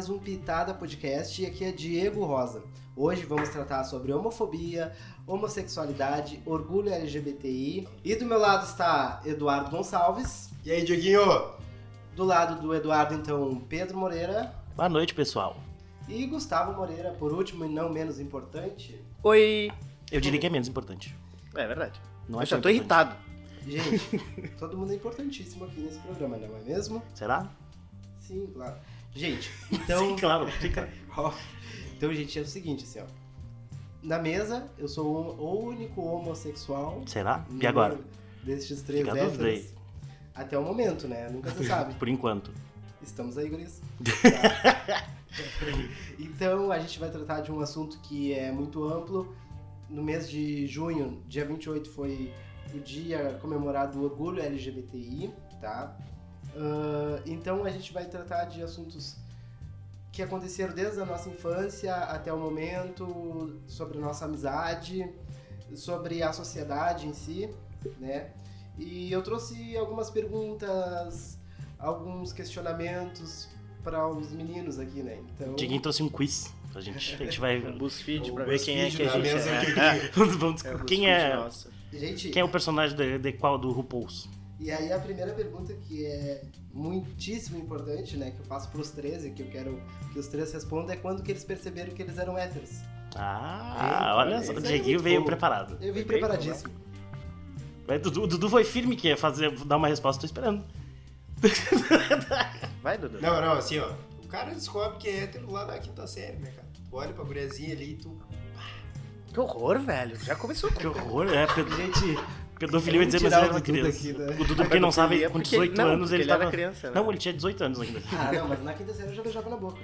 mais um Pitada Podcast e aqui é Diego Rosa. Hoje vamos tratar sobre homofobia, homossexualidade, orgulho LGBTI. E do meu lado está Eduardo Gonçalves. E aí, Dieguinho? Do lado do Eduardo, então, Pedro Moreira. Boa noite, pessoal. E Gustavo Moreira, por último e não menos importante. Oi! Eu diria que é menos importante. É verdade. Não eu é já tô importante. irritado. Gente, todo mundo é importantíssimo aqui nesse programa, não é mesmo? Será? Sim, claro. Gente, então. Sim, claro. Fica. Então, gente, é o seguinte, assim, ó. Na mesa, eu sou o único homossexual. Será? E agora? Destes três Fica héteros. Até o momento, né? Nunca se sabe. Por enquanto. Estamos aí, guris. Tá? então, a gente vai tratar de um assunto que é muito amplo. No mês de junho, dia 28, foi o dia comemorado do orgulho LGBTI, tá? Ah, então, a gente vai tratar de assuntos que aconteceram desde a nossa infância até o momento, sobre a nossa amizade, sobre a sociedade em si, né? E eu trouxe algumas perguntas, alguns questionamentos para os meninos aqui, né? Então, Diguinho trouxe um quiz pra gente. A gente vai. Um BuzzFeed O pra ver quem é que a gente é. É, é quem é. gente, Quem é o personagem de, de qual do RuPaul's? E aí a primeira pergunta que é muitíssimo importante, né, que eu faço para os 13, que eu quero que os três respondam, é quando que eles perceberam que eles eram héteros. Ah, É, olha só. O é Dieguinho veio bom. preparado. Eu vim preparadíssimo. Mas Dudu, o Dudu foi firme que ia fazer, dar uma resposta, tô esperando. Vai, Dudu. Não, não, assim, ó. O cara descobre que é hétero lá da quinta série, né, cara? Tu olha pra guriazinha ali e tu. Que horror, velho. Já começou Que horror, é. Ped- Gente, Pedofilia, eu ia dizer, mas ele era uma criança. daqui, né? O Dudu, pra quem não sabe, com Porque- 18 não, anos ele ele tava. criança, né? Não, ele tinha 18 anos ainda. ah, não, mas na quinta série eu já beijava na boca.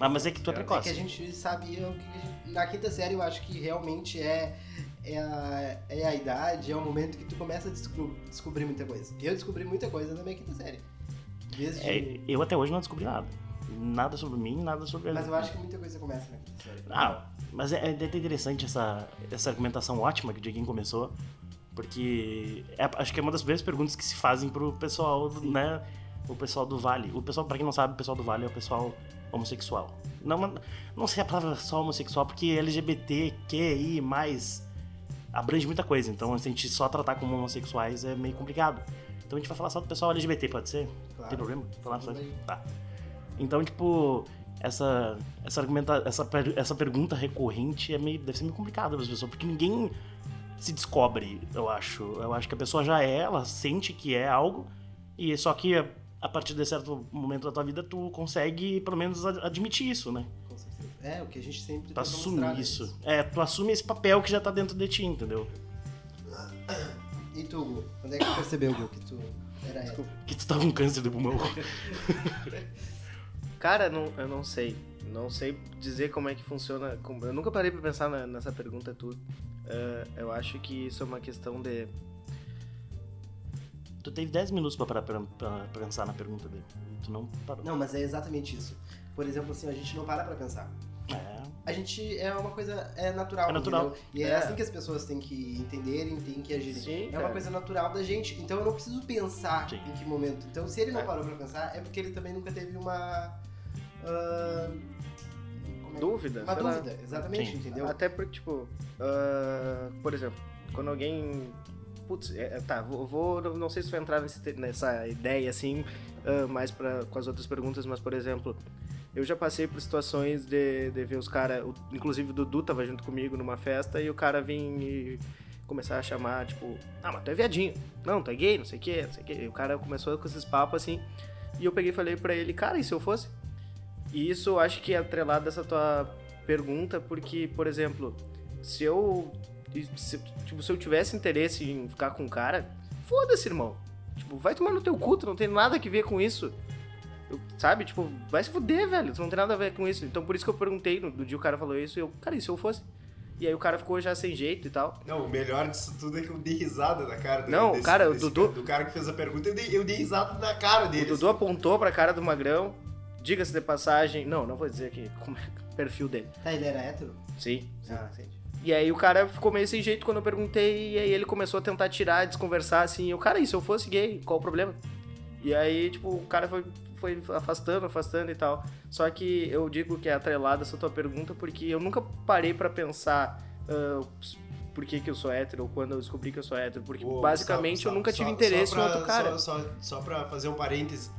Ah, mas é que tu é É que a precoce. gente sabia o que a gente... Na quinta série eu acho que realmente é, é, a, é a idade, é o momento que tu começa a desco- descobrir muita coisa. Eu descobri muita coisa na minha quinta série. Desde... É, eu até hoje não descobri nada. Nada sobre mim, nada sobre Mas eu acho que muita coisa começa na quinta série. Ah, mas é, é até interessante essa, essa argumentação ótima que o Dieguinho começou, porque é- acho que é uma das primeiras perguntas que se fazem pro pessoal, né? O pessoal do Vale. O pessoal, pra quem não sabe, o pessoal do Vale é o pessoal homossexual. Não, não sei a palavra só homossexual, porque LGBTQI mais abrange muita coisa. Então, se a gente só tratar como homossexuais é meio complicado. Então a gente vai falar só do pessoal LGBT, pode ser? Não tem problema? Falar só. Tá. Então, tipo, essa essa argumenta, essa, essa pergunta recorrente é meio deve ser meio complicada para as pessoas, porque ninguém se descobre, eu acho. Eu acho que a pessoa já é, ela sente que é algo e só que a, a partir de certo momento da tua vida tu consegue pelo menos ad- admitir isso, né? Com certeza. É, o que a gente sempre Tu assume mostrar, né? isso. É, tu assume esse papel que já tá dentro de ti, entendeu? E tu, Gu? Quando é que tu percebeu, Gu, que tu era hétero? Que tu tá com câncer de pulmão. Cara, não, eu não sei. Não sei dizer como é que funciona. Eu nunca parei pra pensar na- nessa pergunta tudo. É, eu acho que isso é uma questão de. tu teve 10 minutos pra parar pra, pra pensar na pergunta dele. Tu não parou. Não, mas é exatamente isso. Por exemplo, assim, a gente não para pra pensar. É. A gente é uma coisa é natural, É natural. entendeu? E é, É. assim que as pessoas têm que entenderem, têm que agirem. Sim, é cara. uma coisa natural da gente. Então eu não preciso pensar Sim. em que momento. Então se ele não É. parou pra pensar, é porque ele também nunca teve uma. é? Dúvida? Uma sei lá. dúvida, exatamente, Sim. entendeu? Até porque, tipo, ah, por exemplo, quando alguém. Putz, é, é, tá, vou, vou- Não sei se vai entrar nesse nessa ideia assim, ah, mais pra, com as outras perguntas, mas, por exemplo, eu já passei por situações de, de ver os caras. Inclusive o Dudu tava junto comigo numa festa e o cara vir e começar a chamar, tipo, ah, mas tu é viadinho. Não, tu é gay, não sei o que, não sei o que. E o cara começou com esses papos assim. E eu peguei e falei pra ele, cara, e se eu fosse? E isso eu acho que é atrelado dessa tua pergunta, porque, por exemplo, se eu. Se, tipo, se eu tivesse interesse em ficar com um cara, foda-se, irmão. Tipo, vai tomar no teu cu, tu não tem nada que ver com isso. Eu- sabe? Tipo, vai se fuder, velho. Tu não tem nada a ver com isso. Então por isso que eu perguntei no, no dia o cara falou isso, e eu, cara, e se eu fosse? E aí o cara ficou já sem jeito e tal. Não, o melhor disso tudo é que eu dei risada na cara do, Não, cara, o Dudu- Do cara que fez a pergunta, eu dei, eu dei risada na cara O dele. Dudu apontou pra cara do Magrão, diga-se de passagem. Não, não vou dizer aqui como é o perfil dele. Tá, ele era hétero? Sim. Ah, entendi. E aí o cara ficou meio sem jeito quando eu perguntei, e aí ele começou a tentar tirar, desconversar, assim, eu, cara, e se eu fosse gay, qual o problema? E aí, tipo, o cara foi, foi afastando, afastando e tal. Só que eu digo que é atrelada essa tua pergunta porque eu nunca parei pra pensar ah, por que, que eu sou hétero ou quando eu descobri que eu sou hétero. Porque Ô, basicamente Gustavo, eu nunca só- tive só interesse pra- em outro cara. Só, só, só pra fazer um parêntese,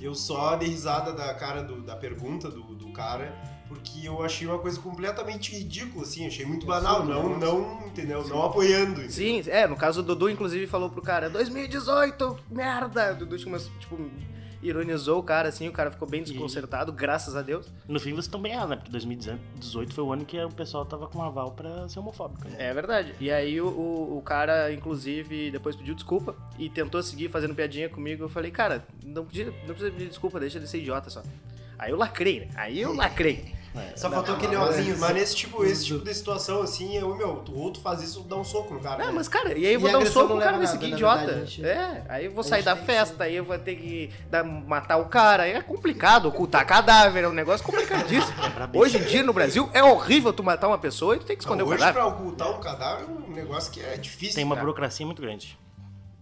eu só dei risada da cara do- da pergunta do, do cara, porque eu achei uma coisa completamente ridícula, assim, achei muito banal, não, não, entendeu? Não apoiando. entendeu? Sim, é, no caso o Dudu, inclusive, falou pro cara, 2018, merda! O Dudu, tipo, tipo, ironizou o cara, assim, o cara ficou bem desconcertado, graças a Deus. No fim, vocês estão bem errados, né? Porque 2018 foi o ano que o pessoal tava com aval pra ser homofóbico. Né? É verdade. E aí o, o, o cara, inclusive, depois pediu desculpa e tentou seguir fazendo piadinha comigo. Eu falei, cara, não, podia, não precisa pedir desculpa, deixa ele ser idiota só. Aí eu lacrei, né? Aí eu lacrei. Só faltou aquele Mas, óculos. mas nesse tipo, esse tipo de situação, assim, eu, meu, tu, ou tu faz isso dá um soco no cara. Ah, né? mas cara, e aí eu vou E dar um agressão soco, não o cara leva vai nada, na idiota. verdade, a gente- É, aí eu vou sair da que festa, aí eu vou ter que dar, matar o cara. Aí é complicado, ocultar cadáver, é um negócio complicadíssimo. Hoje em dia no Brasil é horrível tu matar uma pessoa e tu tem que esconder o Hoje, cadáver. pra ocultar um cadáver, é um negócio que é difícil. Tem uma cara. burocracia muito grande.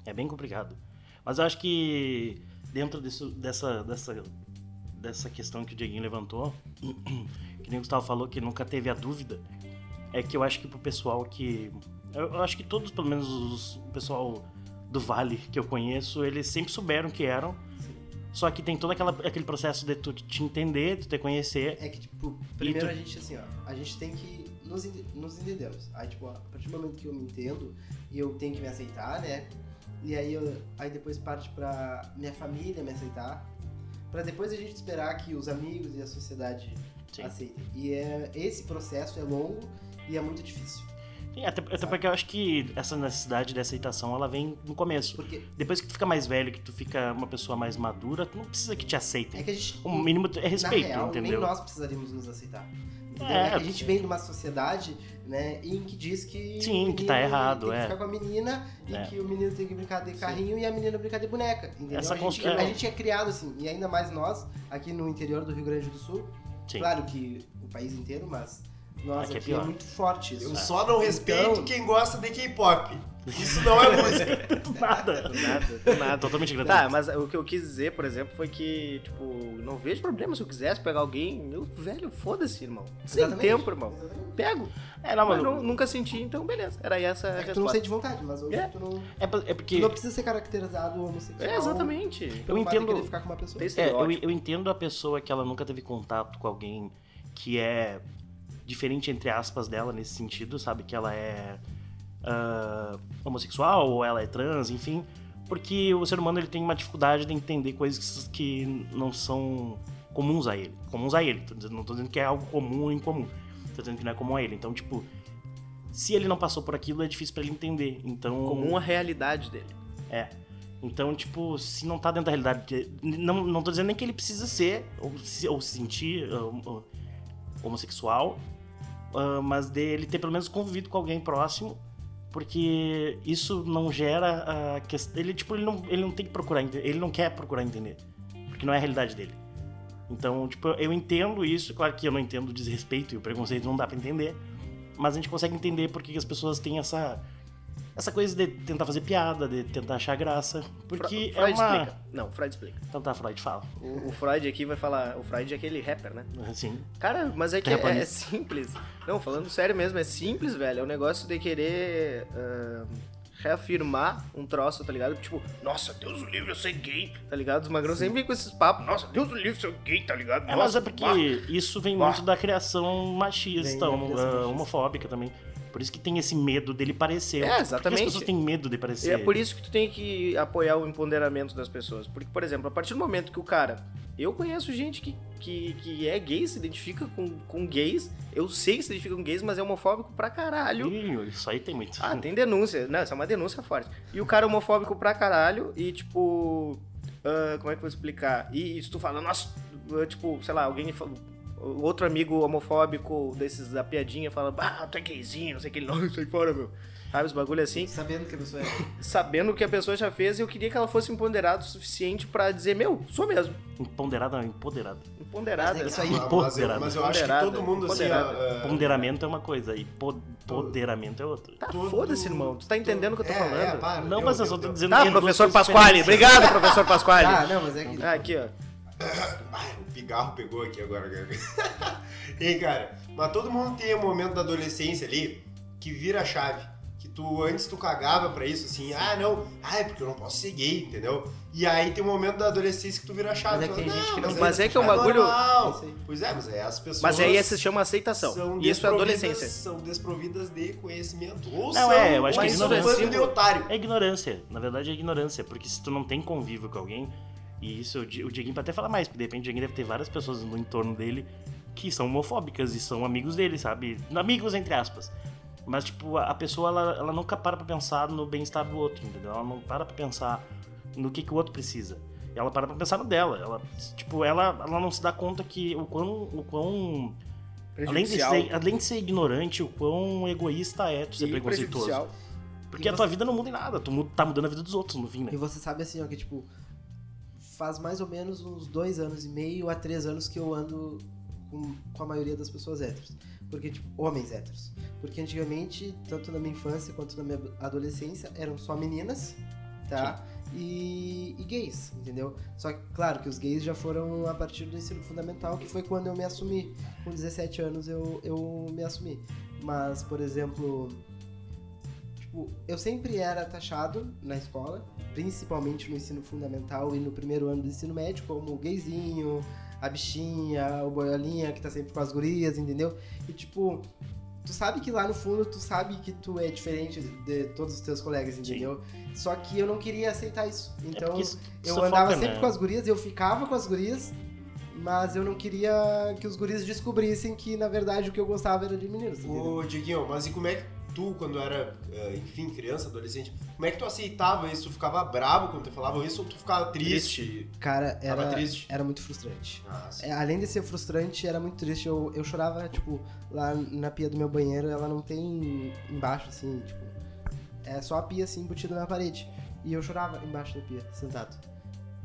É bem complicado. Mas eu acho que dentro disso, dessa, dessa, dessa questão que o Dieguinho levantou, que nem o Gustavo falou que nunca teve a dúvida, é que eu acho que pro pessoal que. Eu, acho que todos, pelo menos os, o pessoal do Vale que eu conheço, eles sempre souberam que eram. Só que tem todo aquela, aquele processo de tu te entender, tu te conhecer. É que, tipo, primeiro tu- a gente, assim, ó, a gente tem que nos, nos entendermos. Aí, tipo, a partir do momento que eu me entendo, eu tenho que me aceitar, né? E aí, eu, aí depois parte pra minha família me aceitar. Pra depois a gente esperar que os amigos e a sociedade Sim. aceitem. E é, esse processo é longo e é muito difícil. Sim, até, até porque eu acho que essa necessidade de aceitação ela vem no começo. Porque Depois que tu fica mais velho, que tu fica uma pessoa mais madura, tu não precisa que te é aceitem. que a gente. O mínimo é respeito, na real, entendeu? nem nós precisaríamos nos aceitar. Entendeu? É, É, que a gente vem de uma sociedade, né, em que diz que Sim, que tá errado, tem que é. ficar com a menina e É. que o menino tem que brincar de carrinho e a menina brincar de boneca, entendeu? Essa a, gente, constru- a gente é criado assim, e ainda mais nós, aqui no interior do Rio Grande do Sul, Sim. claro que o país inteiro, mas nós Aqui aqui, é é, pior. muito forte isso. Eu só não respeito Então- quem gosta de K-pop. Isso não é música. Do nada. Do nada, do nada. Totalmente gratuito. Tá, mas o que eu quis dizer, por exemplo, foi que, tipo, não vejo problema se eu quisesse pegar alguém. Eu, velho, foda-se, irmão. Sem tempo, irmão. Exatamente. Pego. É, não, Mas mas não- nunca senti, então beleza. Era essa a É que tu não resposta. sente vontade, mas hoje É. tu, não, é, é tu porque não precisa ser caracterizado homossexual. É, exatamente. Eu de entendo- ficar com uma pessoa. É, eu, eu entendo a pessoa que ela nunca teve contato com alguém que é diferente, entre aspas, dela nesse sentido, sabe? Que ela é ah, homossexual ou ela é trans, enfim. Porque o ser humano ele tem uma dificuldade de entender coisas que não são comuns a ele. Comuns a ele. Não tô dizendo que é algo comum ou incomum. Tô dizendo que não é comum a ele. Então, tipo, se ele não passou por aquilo, é difícil pra ele entender. Então. Comum a realidade dele. Então, tipo, se não tá dentro da realidade. Não, não tô dizendo nem que ele precisa ser ou se, ou se sentir ah, ah, homossexual, ah, mas de ele ter pelo menos convivido com alguém próximo, porque isso não gera a questão. Ele, tipo, ele não, ele não tem que procurar entender. Ele não quer procurar entender. Porque não é a realidade dele. Então, tipo, eu entendo isso, claro que eu não entendo o desrespeito e o preconceito não dá pra entender, mas a gente consegue entender porque que as pessoas têm essa essa coisa de tentar fazer piada, de tentar achar graça, porque Fre- Freud é uma explica. Não, Freud explica. Então tá, Freud fala. O, o Freud aqui vai falar. O Freud é aquele rapper, né? Assim, Cara, mas é que é, é simples. Não, falando sério mesmo, é simples, velho. É um negócio de querer ah, reafirmar um troço, tá ligado? Tipo, nossa, Deus o livre, eu sou gay, tá ligado? Os magrões sempre vêm com esses papos. Nossa, Deus o livre, eu sou gay, tá ligado? É, mas Nossa, é porque bah. isso vem Bah. muito da criação machista, criação ah, machista. homofóbica também. Por isso que tem esse medo dele parecer. É, Porque exatamente. as pessoas têm medo de parecer. É por isso que tu tem que apoiar o empoderamento das pessoas. Porque, por exemplo, a partir do momento que o cara. Eu conheço gente que, que, que é gay, se identifica com, com gays. Eu sei que se identifica com gays, mas é homofóbico pra caralho. Ih, Isso aí tem muito. Ah, tem denúncia. Não, essa é uma denúncia forte. E o cara é homofóbico pra caralho e, tipo. ah, como é que eu vou explicar? E, e se tu fala, nossa, ah, tipo, sei lá, alguém. fala- Outro amigo homofóbico desses da piadinha fala, ah, tu é gayzinho, não sei o que, ele, não, sai fora, meu. Sabe, os bagulho assim, Sabendo que a pessoa é. sabendo o que a pessoa já fez, e eu queria que ela fosse empoderada o suficiente pra dizer, meu, sou mesmo. Empoderada, não, empoderada. Empoderada. Mas é isso aí. Mas eu, Empoderado. mas eu acho que todo mundo, assim, Ponderamento é uma coisa e po- poderamento é outra. Tá, foda-se, irmão. Tu tá entendendo o que eu tô é, falando? É, para, Não, mas eu deu, só tô dizendo Tá, que é professor Pasquale. Obrigado, professor Pasquale. Ah, não, mas é que. Ah, aqui, ó. Ai, o pigarro pegou aqui agora, cara. Ei, cara, mas todo mundo tem um momento da adolescência ali que vira a chave. Que tu, antes tu cagava pra isso, assim, ah, não, ah, é porque eu não posso ser gay, entendeu? E aí tem um momento da adolescência que tu vira a chave. Mas é que tem fala, gente que não mas Mas é que é um é bagulho- normal. É. Pois é, mas é as pessoas. Mas aí se chama aceitação. são Isso é desprovidas- adolescência. São desprovidas de conhecimento. Ou Não, são é, eu acho que infância ignorância- de otário. É ignorância. Na verdade é ignorância. Porque se tu não tem convívio com alguém, e isso o Di- o Dieguinho pode até falar mais, porque de repente o Dieguinho deve ter várias pessoas no entorno dele que são homofóbicas e são amigos dele, sabe? Amigos entre aspas. Mas, tipo, a pessoa, ela, ela nunca para pra pensar no bem-estar do outro, entendeu? Ela não para pra pensar no que, que o outro precisa. Ela para pra pensar no dela. Ela, tipo, ela, ela não se dá conta que o quão, o quão Além de, ser, além de ser ignorante, o quão egoísta é tu ser E preconceituoso. Porque E a tua você- vida não muda em nada, tu tá mudando a vida dos outros no fim, né? E você sabe assim, ó, que tipo, faz mais ou menos uns dois anos e meio a três anos que eu ando com, com a maioria das pessoas héteros. Porque, tipo, homens héteros. Porque antigamente, tanto na minha infância quanto na minha adolescência, eram só meninas, tá? E, e gays, entendeu? Só que, claro, que os gays já foram a partir do ensino fundamental, que foi quando eu me assumi. Com 17 anos eu, eu me assumi. Mas, por exemplo, tipo, eu sempre era taxado na escola, principalmente no ensino fundamental e no primeiro ano do ensino médio, como o gayzinho, a bichinha, o boiolinha que tá sempre com as gurias, entendeu? E tipo, tu sabe que lá no fundo tu sabe que tu é diferente de todos os teus colegas, entendeu? Só que eu não queria aceitar isso. É Então, porque isso eu andava sempre né? com as gurias, eu ficava com as gurias, mas eu não queria que os guris descobrissem que, na verdade, o que eu gostava era de meninos, entendeu? Ô, Dieguinho, mas e como é que tu, quando era, eh, enfim, criança, adolescente, como é que tu aceitava isso? Tu ficava bravo quando tu falava isso ou tu ficava triste? Cara, Tava era, triste? era muito frustrante. Ah. É, além de ser frustrante, era muito triste. Eu, eu chorava, tipo, lá na pia do meu banheiro, ela não tem embaixo, assim, tipo. É só a pia, assim, embutida na parede. E eu chorava embaixo da pia, sentado.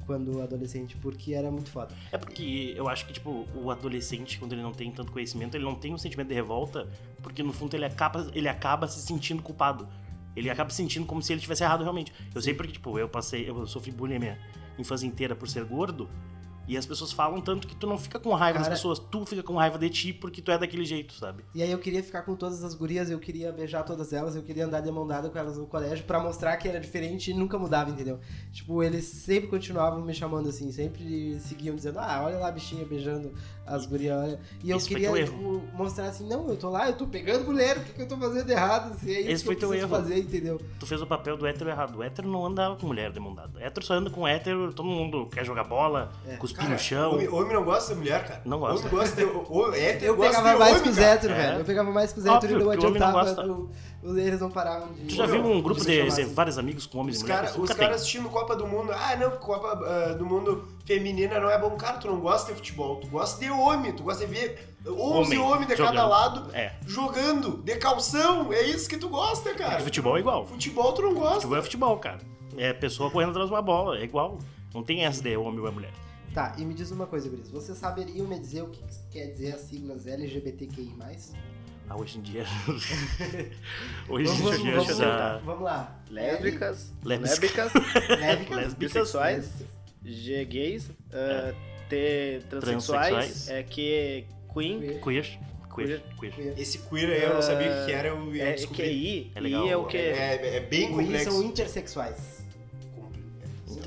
Quando adolescente, porque era muito foda. É porque eu acho que, tipo, o adolescente, quando ele não tem tanto conhecimento, ele não tem um sentimento de revolta, porque no fundo ele acaba, ele acaba se sentindo culpado. Ele acaba se sentindo como se ele tivesse errado realmente. Eu sei porque, tipo, eu passei, eu sofri bullying minha infância inteira por ser gordo, e as pessoas falam tanto que tu não fica com raiva das Cara- pessoas, tu fica com raiva de ti porque tu é daquele jeito, sabe? E aí eu queria ficar com todas as gurias, eu queria beijar todas elas, eu queria andar de mão dada com elas no colégio pra mostrar que era diferente e nunca mudava, entendeu? Tipo, eles sempre continuavam me chamando assim, sempre seguiam dizendo, ah, olha lá a bichinha beijando as gurias, olha. E eu Esse queria, tipo, mostrar assim, não, eu tô lá, eu tô pegando mulher, o que, que eu tô fazendo errado? Assim, é isso Esse que foi eu teu erro. fazer, entendeu? Tu fez o papel do hétero errado. O hétero não andava com mulher de mão dada. Hétero só anda com hétero, todo mundo quer jogar bola, É. cuspir Cara, no chão. Homem, homem não gosta de mulher, cara. Não gosta. Homem gosta de. O, hétero Eu gosta pegava de mais homem, que os héteros, É. velho. Eu pegava mais que os héteros e não adiantava. gosta. o- Eles não paravam de. Tu já viu um grupo de ser assim. vários amigos com homens Os e mulheres? os caras assistindo Copa do Mundo, ah, não, Copa ah, do Mundo feminina não é bom. Cara, tu não gosta de futebol, tu gosta de homem, tu gosta de ver 11 Homem homens de cada jogando. lado É. jogando, de calção, é isso que tu gosta, cara. Porque futebol é igual. Futebol tu não gosta. Futebol é futebol, cara. É pessoa correndo atrás de uma bola, é igual. Não tem essa de homem ou é mulher. Tá, e me diz uma coisa, Gris. Vocês saberiam me dizer o que quer dizer as siglas LGBTQI? Ah, hoje em dia. hoje Vamos, em vamos, dia vamos, já. vamos lá. Lésbicas, Lésbicas. bissexuais, G gays, uh, T transexuais, é Q queen, queer, Queer. Queer. Queer. queer. Esse queer aí eu não sabia o que era, eu, eu é descobri. QI, É I legal. é o que? É, é bem Queer complexo. são intersexuais.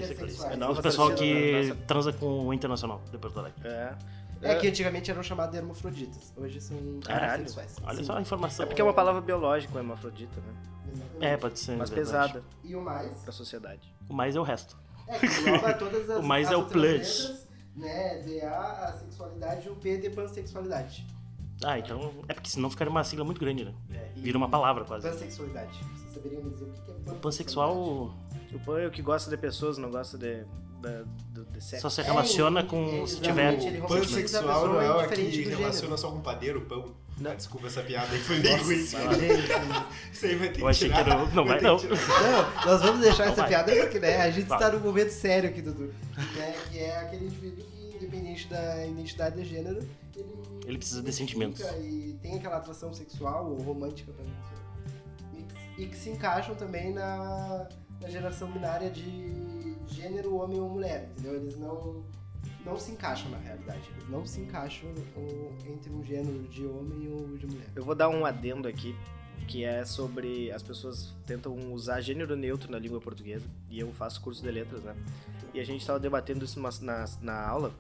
Intersexuais. É O pessoal que nossa- transa com o Internacional de Porto Alegre. É. É que antigamente eram chamados de hermafroditas. Hoje são Caralho. intersexuais. Olha Sim. só a informação. É porque é uma palavra biológica, o hermafrodita, né? Exatamente. É, pode ser. Mas pesada E o mais? pra sociedade. O mais é o resto. É, que engloba todas as O mais as é o plus. letras, Né, DA, a sexualidade e o P de pansexualidade. Ah, então. É porque senão ficaria uma sigla muito grande, né? É, Vira uma palavra quase. Pansexualidade. Vocês saberiam me dizer o que é pansexualidade? Pansexual O pan é o que gosta de pessoas, não gosta de, da- do- de sexo. só se relaciona É, com. é, se tiver. O pansexual não é o que relaciona só com padeiro, pão. Não. Ah, desculpa essa piada aí, foi bem ruim. Gente, Isso aí vai ter que Eu achei que tirar. era. Não vai não. que tirar. Não, nós vamos deixar Não essa vai. piada porque né, a gente Vai. está num momento sério aqui, Dudu. Né, que é aquele indivíduo que, independente da identidade de gênero, ele, Ele precisa de se sentimentos. E tem aquela atração sexual ou romântica pra mim. E, que- se encaixam também na, na geração binária de gênero homem ou mulher, entendeu? Eles não. não se encaixam na realidade. Eles não se encaixam entre um gênero de homem e o de mulher. Eu vou dar um adendo aqui, que é sobre as pessoas tentam usar gênero neutro na língua portuguesa, e eu faço curso de letras, né? E a gente estava debatendo isso na, na aula.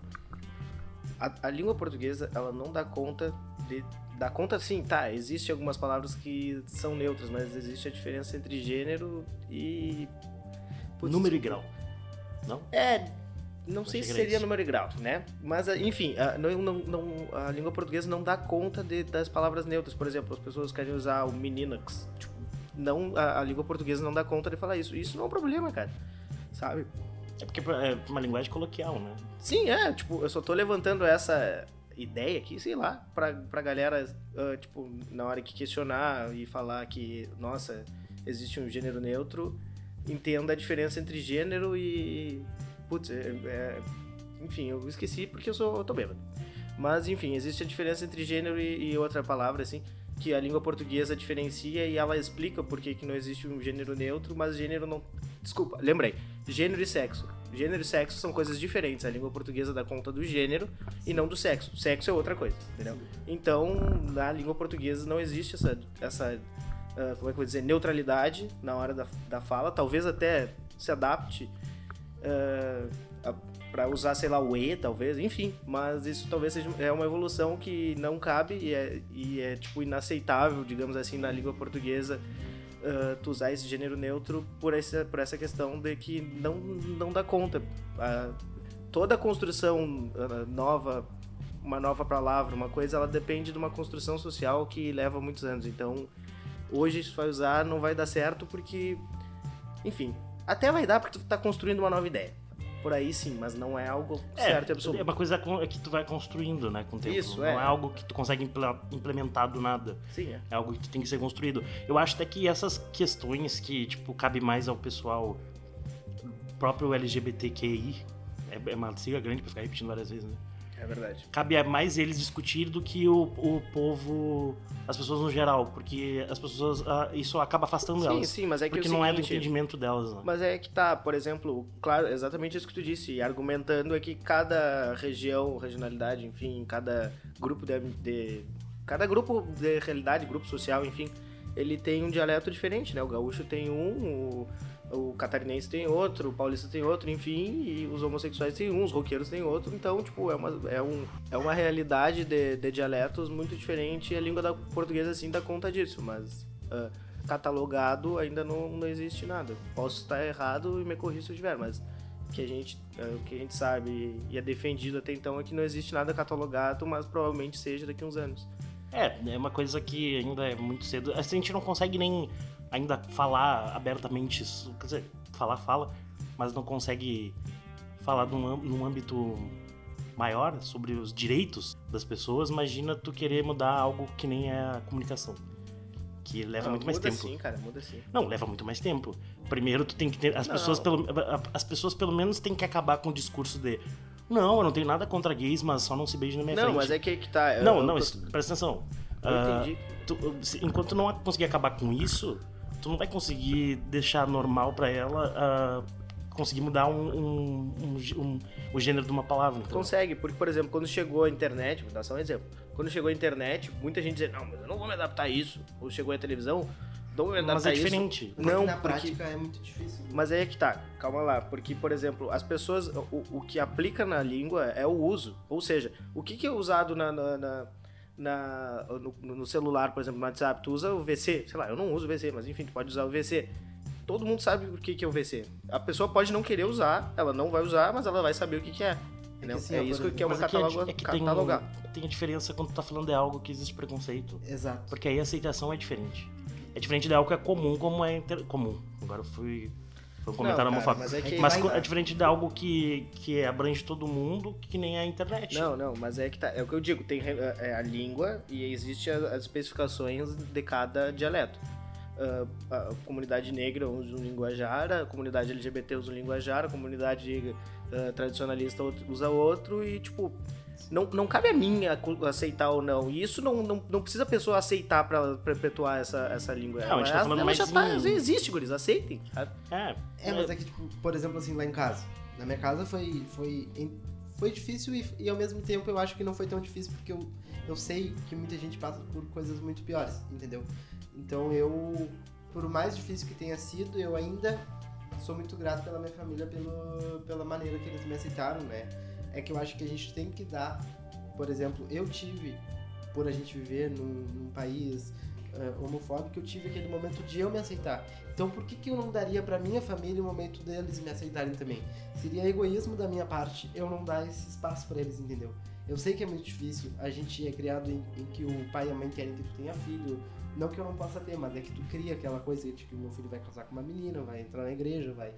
A, a língua portuguesa, ela não dá conta de... Dá conta, sim, tá, existem algumas palavras que são neutras, mas existe a diferença entre gênero e... Putz, Número e grau. Não? É, não sei se seria número e grau, né? Mas, ah, enfim, a, não, não, não- a língua portuguesa não dá conta de- das palavras neutras. Por exemplo, as pessoas querem usar o meninax. Tipo, não, a, a língua portuguesa não dá conta de falar isso. Isso não é um problema, cara. Sabe? É porque é uma linguagem coloquial, né? Sim, é, tipo, eu só tô levantando essa ideia aqui, sei lá, pra, pra galera, ah, tipo, na hora que questionar e falar que, nossa, existe um gênero neutro, entenda a diferença entre gênero e. Putz, é, é- enfim, eu esqueci porque eu sou. Eu tô bêbado. Mas, enfim, existe a diferença entre gênero e, e outra palavra, assim, que a língua portuguesa diferencia e ela explica por que, que não existe um gênero neutro, mas gênero não. Desculpa, lembrei. Gênero e sexo. Gênero e sexo são coisas diferentes. A língua portuguesa dá conta do gênero e não do sexo. Sexo é outra coisa, entendeu? Então, na língua portuguesa não existe essa, essa ah, como é que eu vou dizer, neutralidade na hora da, da fala. Talvez até se adapte para usar, sei lá, o E, talvez, enfim. Mas isso talvez seja é uma evolução que não cabe e é, e é tipo, inaceitável, digamos assim, na língua portuguesa ah, tu usar esse gênero neutro por essa, por essa questão de que não, não dá conta. Ah, toda construção ah, nova, uma nova palavra, uma coisa, ela depende de uma construção social que leva muitos anos. Então, hoje se vai usar, não vai dar certo porque, enfim, até vai dar porque tu tá construindo uma nova ideia. Por aí sim, mas não é algo certo e é absoluto. uma coisa com- que tu vai construindo, né, com o tempo. Isso, não é. é. algo que tu consegue imple- implementar do nada. Sim, é. É algo que tem que ser construído. Eu acho até que essas questões que, tipo, cabe mais ao pessoal próprio LGBTQI, é, é uma sigla grande pra ficar repetindo várias vezes, né? É verdade. Cabe a mais eles discutir do que o, o povo, as pessoas no geral, porque as pessoas, ah, isso acaba afastando Sim, elas. sim, mas é que porque o não é do seguinte- entendimento delas, né? Mas é que tá, por exemplo, claro, exatamente isso que tu disse, argumentando é que cada região, regionalidade, enfim, cada grupo de, de- cada grupo de realidade, grupo social, enfim, ele tem um dialeto diferente, né? O gaúcho tem um, o, o catarinense tem outro, o paulista tem outro, enfim, e os homossexuais têm um, os roqueiros têm outro, então, tipo, é uma, é um, é uma realidade de, de dialetos muito diferente e a língua da portuguesa, assim, dá conta disso, mas... ah, catalogado ainda não, não existe nada. Posso estar errado e me corrija se eu estiver, mas que a gente, o que a gente sabe e é defendido até então é que não existe nada catalogado, mas provavelmente seja daqui a uns anos. É, é uma coisa que ainda é muito cedo. A gente não consegue nem ainda falar abertamente isso. Quer dizer, falar, fala, mas não consegue falar num, num âmbito maior sobre os direitos das pessoas. Imagina tu querer mudar algo que nem é a comunicação. Que leva Ah, muito mais muda tempo. sim, cara, muda sim. Não, leva muito mais tempo. Primeiro tu tem que ter. As Não. pessoas, pelo, as pessoas pelo menos têm que acabar com o discurso de. Não, eu não tenho nada contra gays, mas só não se beijam na minha Não, frente. mas é que, que tá. eu- Não, eu- não, eu- isso- presta atenção. Eu Ah, entendi. tu- enquanto não conseguir acabar com isso, tu não vai conseguir deixar normal pra ela ah, conseguir mudar um, um- um um- o gênero de uma palavra. entendeu? Consegue, porque, por exemplo, quando chegou a internet, vou dar só um exemplo. Quando chegou a internet, muita gente dizia, não, mas eu não vou me adaptar a isso. Ou chegou a televisão, não vou me adaptar Mas é a isso. diferente. Porque Não, na porque- prática é muito difícil. Mas aí é que tá, calma lá, porque, por exemplo, as pessoas, o, o que aplica na língua é o uso. Ou seja, o que, que é usado na, na, na- na- no, no celular, por exemplo, no WhatsApp, tu usa o VC, sei lá, eu não uso o VC, mas enfim, tu pode usar o VC. Todo mundo sabe o que, que é o VC. A pessoa pode não querer usar, ela não vai usar, mas ela vai saber o que, que é. Entendeu? assim, É, ó, por isso que é exemplo, uma é, cataloga, é que tem, catalogar. tem a diferença quando tu tá falando de algo que existe preconceito. Exato. Porque aí a aceitação é diferente. É diferente de algo que é comum, como é inter... comum. Agora eu fui. Foi Não, cara, mas é que- Mas dar. é diferente de algo que, que abrange todo mundo, que nem a internet. Não, não, mas é que tá. É o que eu digo, tem re- é a língua e existe a- as especificações de cada dialeto. Ah, a comunidade negra usa um linguajar, a comunidade LGBT usa um linguajar, a comunidade ah, tradicionalista usa outro e, tipo, não, não cabe a mim aceitar ou não. E isso não, não, não precisa a pessoa aceitar pra perpetuar essa, essa língua. Não, a gente tá Ela- falando ela mais já tá, em- existe, guris, aceitem, sabe? É, É, mas é que, tipo, por exemplo, assim, lá em casa. Na minha casa foi, foi foi difícil e, e ao mesmo tempo eu acho que não foi tão difícil porque eu, eu sei que muita gente passa por coisas muito piores, entendeu? Então eu, por mais difícil que tenha sido, eu ainda sou muito grato pela minha família, pelo, pela maneira que eles me aceitaram, né? É que eu acho que a gente tem que dar, por exemplo, eu tive, por a gente viver num, num país uh, homofóbico, eu tive aquele momento de eu me aceitar. Então por que, que eu não daria pra minha família o momento deles me aceitarem também? Seria egoísmo da minha parte eu não dar esse espaço para eles, entendeu? Eu sei que é muito difícil, a gente é criado em, em que o pai e a mãe querem que tu tenha filho, não que eu não possa ter, mas é que tu cria aquela coisa de que o meu filho vai casar com uma menina, vai entrar na igreja, vai,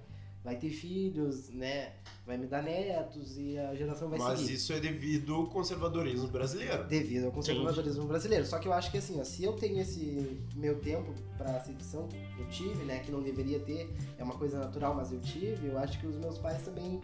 vai ter filhos, né? Vai me dar netos e a geração vai Mas seguir. isso é devido ao conservadorismo brasileiro. Devido ao conservadorismo brasileiro. Só que eu acho que assim, ó, se eu tenho esse meu tempo pra aceitação, eu tive, né? Que não deveria ter, é uma coisa natural, mas eu tive, eu acho que os meus pais também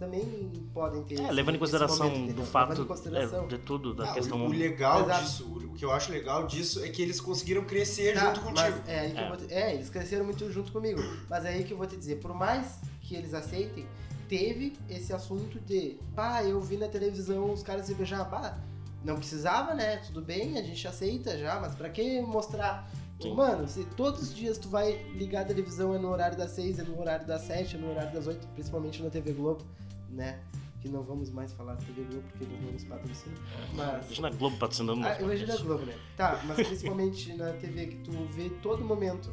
também podem ter. É, esse- levando em consideração momento, do fato Levando em consideração. é, de tudo, da Ah, questão. o, o legal Exato. disso, o, o que eu acho legal disso é que eles conseguiram crescer Tá, junto contigo. é, aí que É. Eu vou te- é, eles cresceram muito junto comigo. Mas é aí que eu vou te dizer, por mais que eles aceitem, teve esse assunto de, pá, eu vi na televisão os caras se beijar, pá, não precisava, né? Tudo bem, a gente aceita já, mas pra que mostrar? Sim. Mano, se todos os dias tu vai ligar a televisão é no horário das 6, é no horário das 7, é no horário das 8, principalmente na TV Globo, né? Que não vamos mais falar da TV Globo porque eles não nos patrocinam. Mas Imagina a Globo patrocinando ah, eu vejo da podcast. Globo, né? Tá, mas principalmente na TV que tu vê todo momento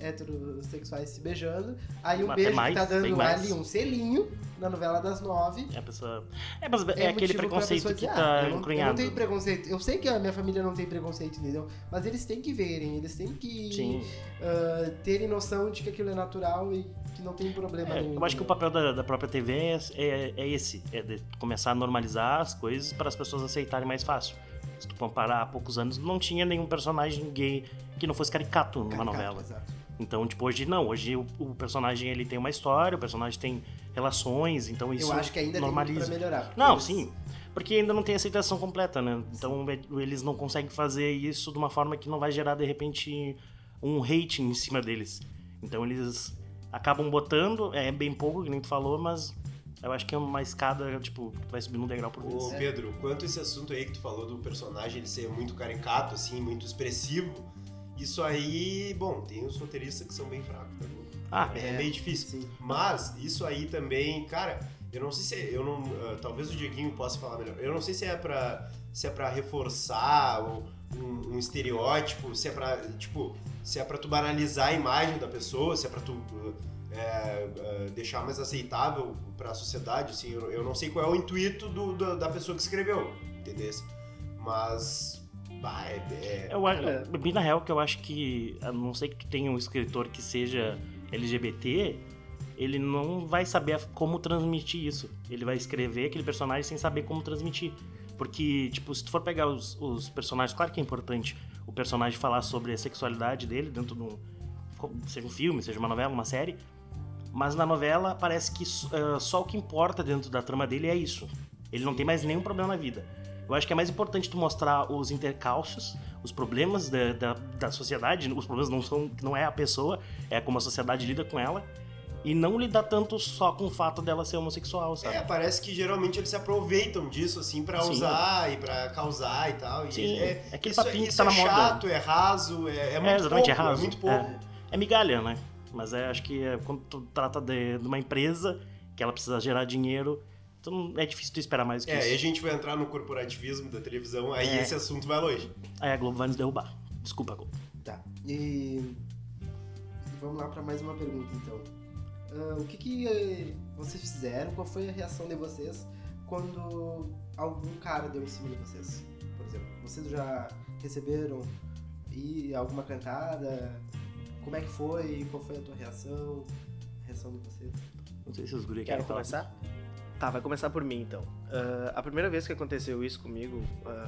heterossexuais se beijando. Aí um beijo mais, que tá dando ali um selinho na novela das nove. É, a pessoa... é, mas é, É aquele preconceito que dizer, tá ah, eu não, eu não tenho preconceito. Eu sei que a minha família não tem preconceito, entendeu? Mas eles têm que verem, eles têm que ah, terem noção de que aquilo é natural e que não tem problema É, nenhum. eu acho que o papel da, da própria TV é, é, é esse, é começar a normalizar as coisas para as pessoas aceitarem mais fácil. Se tu comparar há poucos anos, não tinha nenhum personagem gay que não fosse caricato numa Caricato, novela. Exato. Então, tipo, hoje não. Hoje o, o personagem ele tem uma história, o personagem tem relações, então isso eu acho que ainda normaliza. tem muito pra melhorar. Não, Eles- sim. Porque ainda não tem aceitação completa, né? Então e- eles não conseguem fazer isso de uma forma que não vai gerar, de repente, um hate em cima deles. Então eles acabam botando, é bem pouco, que nem tu falou, mas eu acho que é uma escada, tipo, que vai subindo um degrau por vez. Ô, Pedro, quanto esse assunto aí que tu falou do personagem ele ser muito caricato, assim, muito expressivo, isso aí, bom, tem os roteiristas que são bem fracos, tá? Ah, é, é, meio difícil. Sim. Mas isso aí também, cara, eu não sei se é- eu não, ah, talvez o Dieguinho possa falar melhor. Eu não sei se é pra se é para reforçar o- um, um estereótipo, se é pra, tipo, se é para tu banalizar a imagem da pessoa, se é pra tu uh, é, é, deixar mais aceitável pra sociedade, assim, eu, eu não sei qual é o intuito do- do- da pessoa que escreveu, entendeu? Mas, bah, é, é- Eu, acho- bem na real que eu acho que, a não ser que tenha um escritor que seja LGBT, ele não vai saber como transmitir isso. Ele vai escrever aquele personagem sem saber como transmitir. Porque, tipo, se tu for pegar os, os personagens, claro que é importante o personagem falar sobre a sexualidade dele dentro de um. seja um filme, seja uma novela, uma série. Mas na novela parece que eh, só o que importa dentro da trama dele é isso. Ele não tem mais nenhum problema na vida. Eu acho que é mais importante tu mostrar os intercalços, os problemas da, da, da sociedade. Os problemas não são não é a pessoa, é como a sociedade lida com ela. E não lidar tanto só com o fato dela ser homossexual, sabe? É, parece que geralmente eles se aproveitam disso, assim, pra Sim. usar e pra causar e tal. E Sim, é, é aquele isso, papinho que isso tá é na moda. chato, é raso, é, é muito exatamente, pouco, é raso. muito pouco. É migalha, né? Mas é, acho que é, quando tu trata de, de uma empresa que ela precisa gerar dinheiro, não- é difícil tu esperar mais do que É, aí a isso. gente vai entrar no corporativismo da televisão, aí É. esse assunto vai longe. Aí a Globo vai nos derrubar. Desculpa, Globo. Tá. E vamos lá para mais uma pergunta então. Ah, o que, que eh, vocês fizeram? Qual foi a reação de vocês quando algum cara deu em cima de vocês? Por exemplo, vocês já receberam e alguma cantada? Como é que foi? Qual foi a tua reação? A reação de vocês? Não sei se os guri querem falar. começar? Tá, vai começar por mim então. Ah, a primeira vez que aconteceu isso comigo, ah,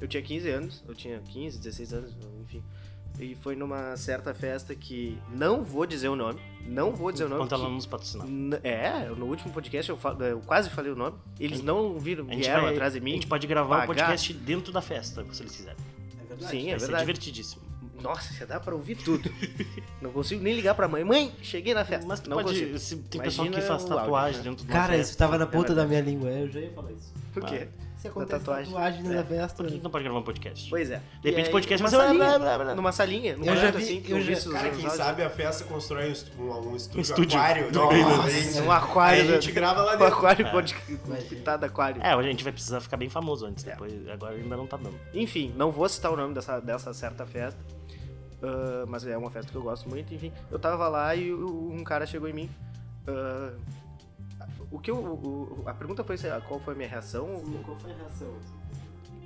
eu tinha 15 anos, eu tinha 15, 16 anos, enfim. E foi numa certa festa que não vou dizer o nome, não vou dizer o nome. Enquanto ela não nos patrocinar. É, no último podcast eu, eu quase falei o nome. Eles não viram, A gente, vieram vai- atrás de a mim. gente pode gravar o podcast dentro da festa, se eles quiserem. É verdade. Sim, é vai ser verdade. divertidíssimo. Nossa, já dá pra ouvir tudo. não consigo nem ligar pra mãe. Mãe, cheguei na festa. Mas tu não pode. consigo. Se tem Imagina pessoal que faz tatuagem dentro do Cara, isso tava na ponta É da minha língua. Eu já ia falar isso. Por quê? Se acontece tatuagem. tatuagem, na É. festa. Por que não pode gravar um podcast? Pois é. De repente aí, podcast numa ser- salinha, blá, blá, blá, blá. Numa salinha, num Eu já vi- assim, que eu já- vi Cara, quem sabe a festa constrói um, um, um estúdio, estúdio. aquário. Nossa, Nossa, É um aquário. Aí a gente grava lá Um dentro. aquário É. pode pintado aquário. É, hoje a gente vai precisar ficar bem famoso antes. É. Depois, agora ainda não tá dando. Enfim, não vou citar o nome dessa, dessa certa festa. Ah, mas é uma festa que eu gosto muito, enfim. Eu tava lá e um cara chegou em mim. ah, o que eu. o- a pergunta foi qual foi a minha reação. Qual foi a reação?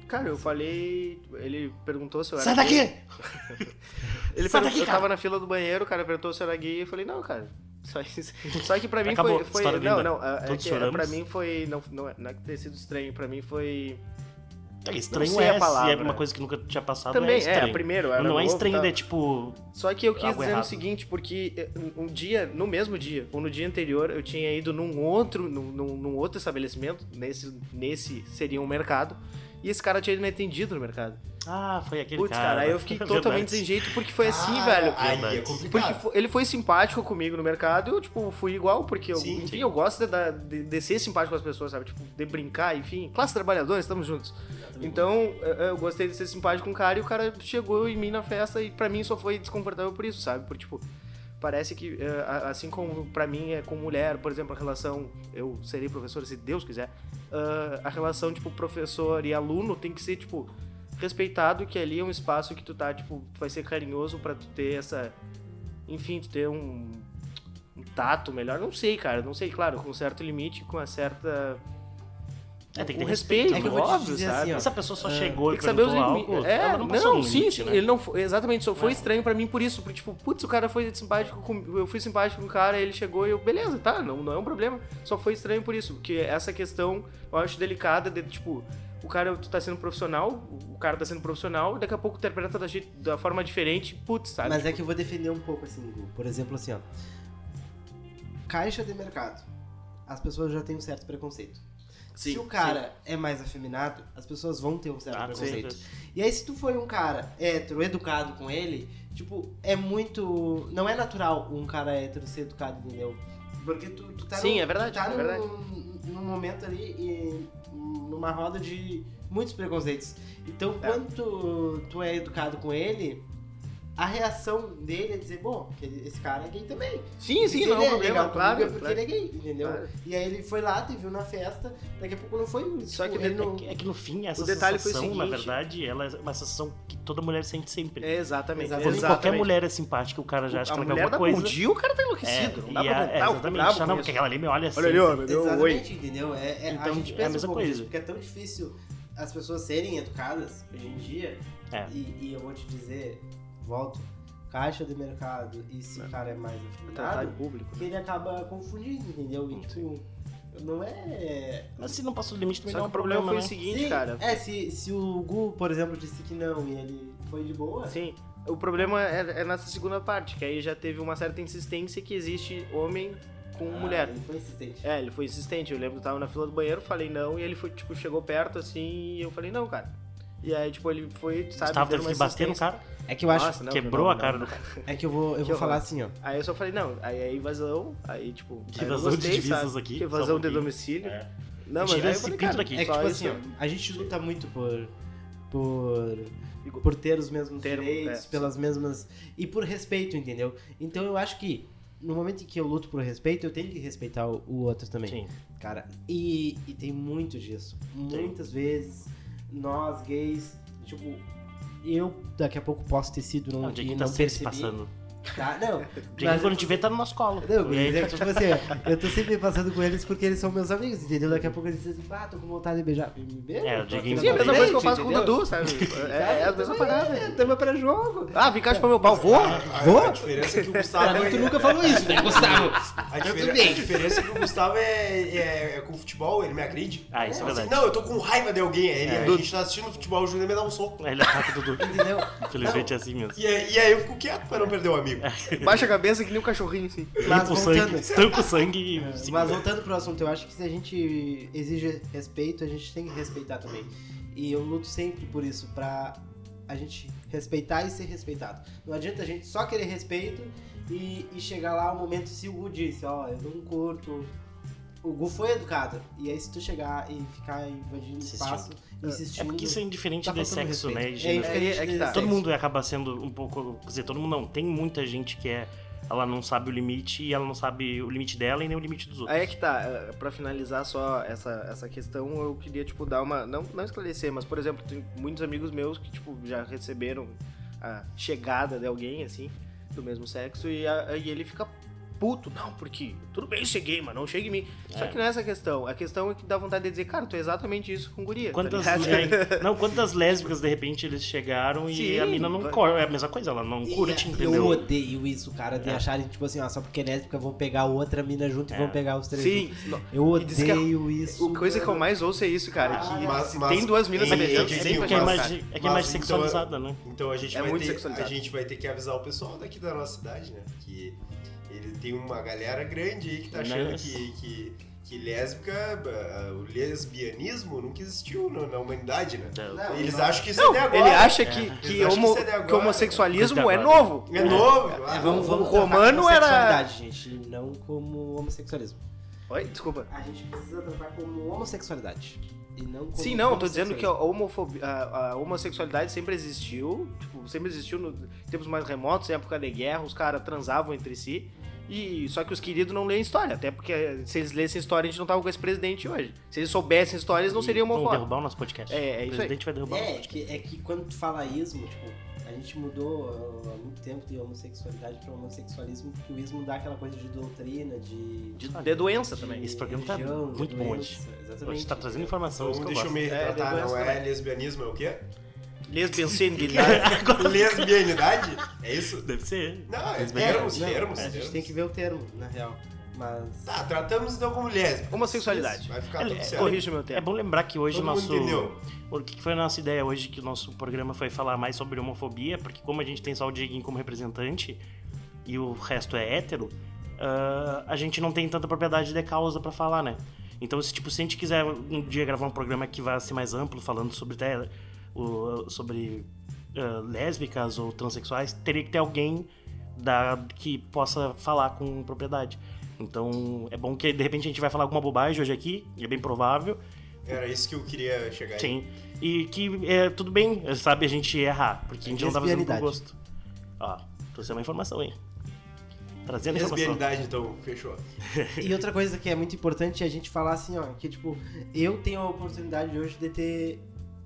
Cara, eu falei. Ele perguntou se eu era. Sai gay. daqui! Ele Sai perguntou, daqui, eu tava na fila do banheiro, o cara perguntou se eu era gay. Eu falei, não, cara. Só, isso- só que pra mim Acabou, foi. foi não, linda. não. é- É Todos que, choramos. pra mim foi. Não, não, é, não é que ter sido estranho. Pra mim foi. É estranho é, se é uma coisa que nunca tinha passado. Também, é estranho. é, primeiro, era Não é estranho, tá? é tipo. Só que eu quis dizer errado. o seguinte, porque eh, um dia, no mesmo dia, ou no dia anterior, eu tinha ido num outro, num- num outro estabelecimento, nesse, nesse seria um mercado, e esse cara tinha me atendido no mercado. Ah, foi aquele Putz, cara. cara, aí eu fiquei Verdade. totalmente sem jeito, porque foi assim, Ah, velho. Aí é complicado. Porque ele foi simpático comigo no mercado e eu, tipo, fui igual, porque eu, Sim, enfim, sim. eu gosto de, de, de ser simpático com as pessoas, sabe? Tipo, de brincar, enfim. Classe trabalhadora, estamos juntos. Então, eu eu gostei de ser simpático com o cara e o cara chegou em mim na festa e pra mim só foi desconfortável por isso, sabe? Por, tipo, parece que, eh, assim como pra mim é com mulher, por exemplo, a relação, eu serei professor se Deus quiser, ah, a relação, tipo, professor e aluno tem que ser, tipo, respeitado que ali é um espaço que tu tá, tipo, vai ser carinhoso pra tu ter essa. Enfim, tu ter um, um tato melhor. Não sei, cara. Não sei, claro, com certo limite, com uma certa. É, tem que ter respeito, É que eu vou te óbvio, dizer sabe? assim. Essa pessoa só É, chegou Tem e que saber os limites. É, ela não, passou um sim, limite, sim. né? Ele não foi, exatamente, só foi É. estranho pra mim por isso. Porque, tipo, putz, o cara foi simpático com, Eu fui simpático com o cara, ele chegou e eu, beleza, tá, não, não é um problema. Só foi estranho por isso. Porque essa questão eu acho delicada de, tipo, o cara, tu tá sendo profissional, o cara tá sendo profissional, e daqui a pouco interpreta da, da forma diferente, putz, sabe? Mas é que eu vou defender um pouco assim. Por exemplo, assim, ó. Caixa de mercado. As pessoas já têm um certo preconceito. Sim, se o cara é mais afeminado, as pessoas vão ter um certo Ah, preconceito. E aí, se tu foi um cara hétero, educado com ele, tipo, é muito. Não é natural um cara hétero ser educado, entendeu? Porque tu, tu tá, Sim, num, é verdade, tu tá é num, verdade. num momento ali, e, numa roda de muitos preconceitos. Então, É. quando tu, tu é educado com ele, a reação dele é dizer, bom, esse cara é gay também. Sim, sim, não é um problema, legal claro. é porque claro. ele é gay, entendeu? Claro. E aí ele foi lá, te viu na festa, daqui a pouco não foi. Só tipo, que não... É que, é no fim, essa O detalhe foi o sensação, na seguinte- verdade, ela é uma sensação que toda mulher sente sempre. É, exatamente. Exatamente. Quando exatamente. qualquer mulher é simpática, o cara já acha a que ela quer mulher alguma coisa. bom dia, o cara tá É, enlouquecido. não dá pra aguentar, é, fico exatamente. bravo com não, porque aquela ali me olha assim. Olha ali, ó, me deu um oi. Exatamente, entendeu? É, é- a Então, gente é a pensa mesma um pouco coisa. porque é tão difícil as pessoas serem educadas hoje em dia. É. E, e eu vou te dizer, volto, caixa de mercado, e se o cara é mais Tratar afetado, em público. que ele acaba confundindo, entendeu? E tipo, não é. Mas se não passou do limite, também Só não é o um problema problema, foi o né? seguinte, Sim, cara. É, se, se o Gu, por exemplo, disse que não e ele foi de boa. Sim. O problema é, é nessa segunda parte, que aí já teve uma certa insistência que existe homem com ah, mulher. Ele foi insistente. É, ele foi insistente. Eu lembro que eu tava na fila do banheiro, falei não, e ele foi, tipo, chegou perto assim, e eu falei, não, cara. E aí, tipo, ele foi, sabe, Gustavo dando teve que bater no cara, É que eu acho. Nossa, não, quebrou não, a cara não. do cara. É que eu vou, eu Que vou falar assim, ó. Aí eu só falei, não, aí é invasão, aí tipo. Que não invasão de gostei, divisas sabe? aqui, Que invasão um de domicílio. É. Não, mas Tira aí eu esse falei, pinto cara, daqui. É que, tipo assim, ó, a gente luta muito por. por. Por ter os mesmos Ter- direitos, é, pelas mesmas. e por respeito, entendeu? Então eu acho que no momento em que eu luto por respeito, eu tenho que respeitar o, o outro também. Sim. Cara, e, e tem muito disso. Muitas vezes, nós gays, tipo, eu daqui a pouco posso ter sido não, Não, o dia e que não tá se percebi. passando. Tá? Não. Dia que quando te vê, tá no nosso colo. Não, mas é, tipo assim, eu tô sempre passando com eles porque eles são meus amigos, entendeu? Daqui a pouco eles dizem assim, ah, tô com vontade de beijar. Me beija, É, o aqui Sim, é a mesma coisa que eu faço com o? Dudu, sabe? É, é a mesma parada. É, tamo pra jogo. Ah, vem cá pra meu pau, vou? Vou? a diferença é que o Gustavo. Pra tu é- nunca falou isso, né, Gustavo? A, diferen- a diferença é que o Gustavo é, é, é com o futebol, ele me agride. Ah, isso é Assim, verdade. não, eu tô com raiva de alguém. Ele, a gente tá assistindo futebol, o Júnior me dá um soco. Ele ataca o Dudu. Entendeu? Infelizmente é assim mesmo. E aí eu fico quieto pra não perder o amigo. Baixa a cabeça que nem um cachorrinho, assim. Mas Limpa o voltando, sangue, estanca o sangue e... mas segura. voltando pro assunto, eu acho que se a gente exige respeito, a gente tem que respeitar também. E eu luto sempre por isso, pra a gente respeitar e ser respeitado. Não adianta a gente só querer respeito e, e chegar lá o momento se o Gu disse, ó, eu não curto. O Gu foi educado. E aí se tu chegar e ficar invadindo Insistindo. espaço, É insistindo. porque isso é indiferente tá de sexo, né? respeito. E gênero. É É- é que tá. Todo mundo acaba sendo um pouco. Quer dizer, todo mundo não. Tem muita gente que é. Ela não sabe o limite e ela não sabe o limite dela e nem o limite dos outros. Aí é que tá, eh, pra finalizar só essa, essa questão, eu queria, tipo, dar uma. Não, não esclarecer, mas, por exemplo, tem muitos amigos meus que, tipo, já receberam a chegada de alguém, assim, do mesmo sexo, e, a- e ele fica puto. Não, porque tudo bem, cheguei, mas não chega em mim. Só É. que não é essa a questão. A questão é que dá vontade de dizer, cara, tu é exatamente isso com guria. tá Quantas, ligado? é, não, quantas lésbicas de repente eles chegaram e Sim, a mina não corre. É a mesma coisa, ela não E curte, eu entendeu? odeio isso, cara, de É. acharem, tipo assim, ó, só porque é lésbica vão pegar outra mina junto e É. vão pegar os três Sim, juntos. Eu odeio isso. a coisa que eu cara. mais ouço é isso, cara. Ah, que mas- mas- tem duas minas ei, É sempre que é é que é mas mais então- sexualizada, né? Então a gente, É vai muito ter, sexualizado. a gente vai ter que avisar o pessoal daqui da nossa cidade, né? Que ele tem uma galera grande aí que tá achando Nossa. que, que, que lésbica, ah, o lesbianismo nunca existiu na, na humanidade, né? Não, Eles não. acham que isso Não, é de agora. ele acha É. que, Eles que, que homo- isso é agora. que homossexualismo é é agora. novo. É novo, É, claro. vamos, O vamos romano era- gente, não como homossexualismo. Oi, desculpa. A gente precisa tratar como homossexualidade. E não como Sim, não, eu tô dizendo que a, homofobia, a, a homossexualidade sempre existiu, tipo, sempre existiu no em tempos mais remotos, em época de guerra, os caras transavam entre si. E só que os queridos não leem história, até porque se eles lessem história, a gente não tava com esse presidente hoje. Se eles soubessem história, eles não seriam Vão homofóbicos. derrubar o nosso podcast. É, é o isso aí. presidente vai derrubar o nosso É, podcast. que, é que quando tu fala ismo, tipo, a gente mudou há muito tempo de homossexualidade para homossexualismo, porque o ismo dá aquela coisa de doutrina, de. De, de doença de também. Esse programa tá religião, muito bom doença, hoje. Exatamente. Você tá trazendo informação, isso Então que eu deixa eu gosto. me É, retratar, não é lesbianismo, é o quê? Lesbianidade. Lesbianidade? É isso? Deve ser. Não, é termos, não, termos. A gente tem que ver o termo, na real. Mas. Tá, tratamos então como lésbica. Homossexualidade. Vai ficar tudo É, certo. Corrija o meu É tempo. bom lembrar que hoje Todo o nosso. entendeu. O que foi a nossa ideia hoje que o nosso programa foi falar mais sobre homofobia, porque como a gente tem só o Dieguinho como representante e o resto é hétero, ah, a gente não tem tanta propriedade de causa pra falar, né? Então, se, tipo, se a gente quiser um dia gravar um programa que vai ser mais amplo, falando sobre, o, sobre ah, lésbicas ou transexuais, teria que ter alguém da, que possa falar com propriedade. Então, é bom que de repente a gente vai falar alguma bobagem hoje aqui, e é bem provável, Era isso que eu queria chegar aí. Sim. E que é tudo bem, sabe, a gente errar, porque a gente não tá fazendo por gosto. Ó, trouxe uma informação aí. Trazendo informação. Lesbianidade, então, fechou. E outra coisa que é muito importante é a gente falar assim, ó, que tipo, eu tenho a oportunidade hoje de ter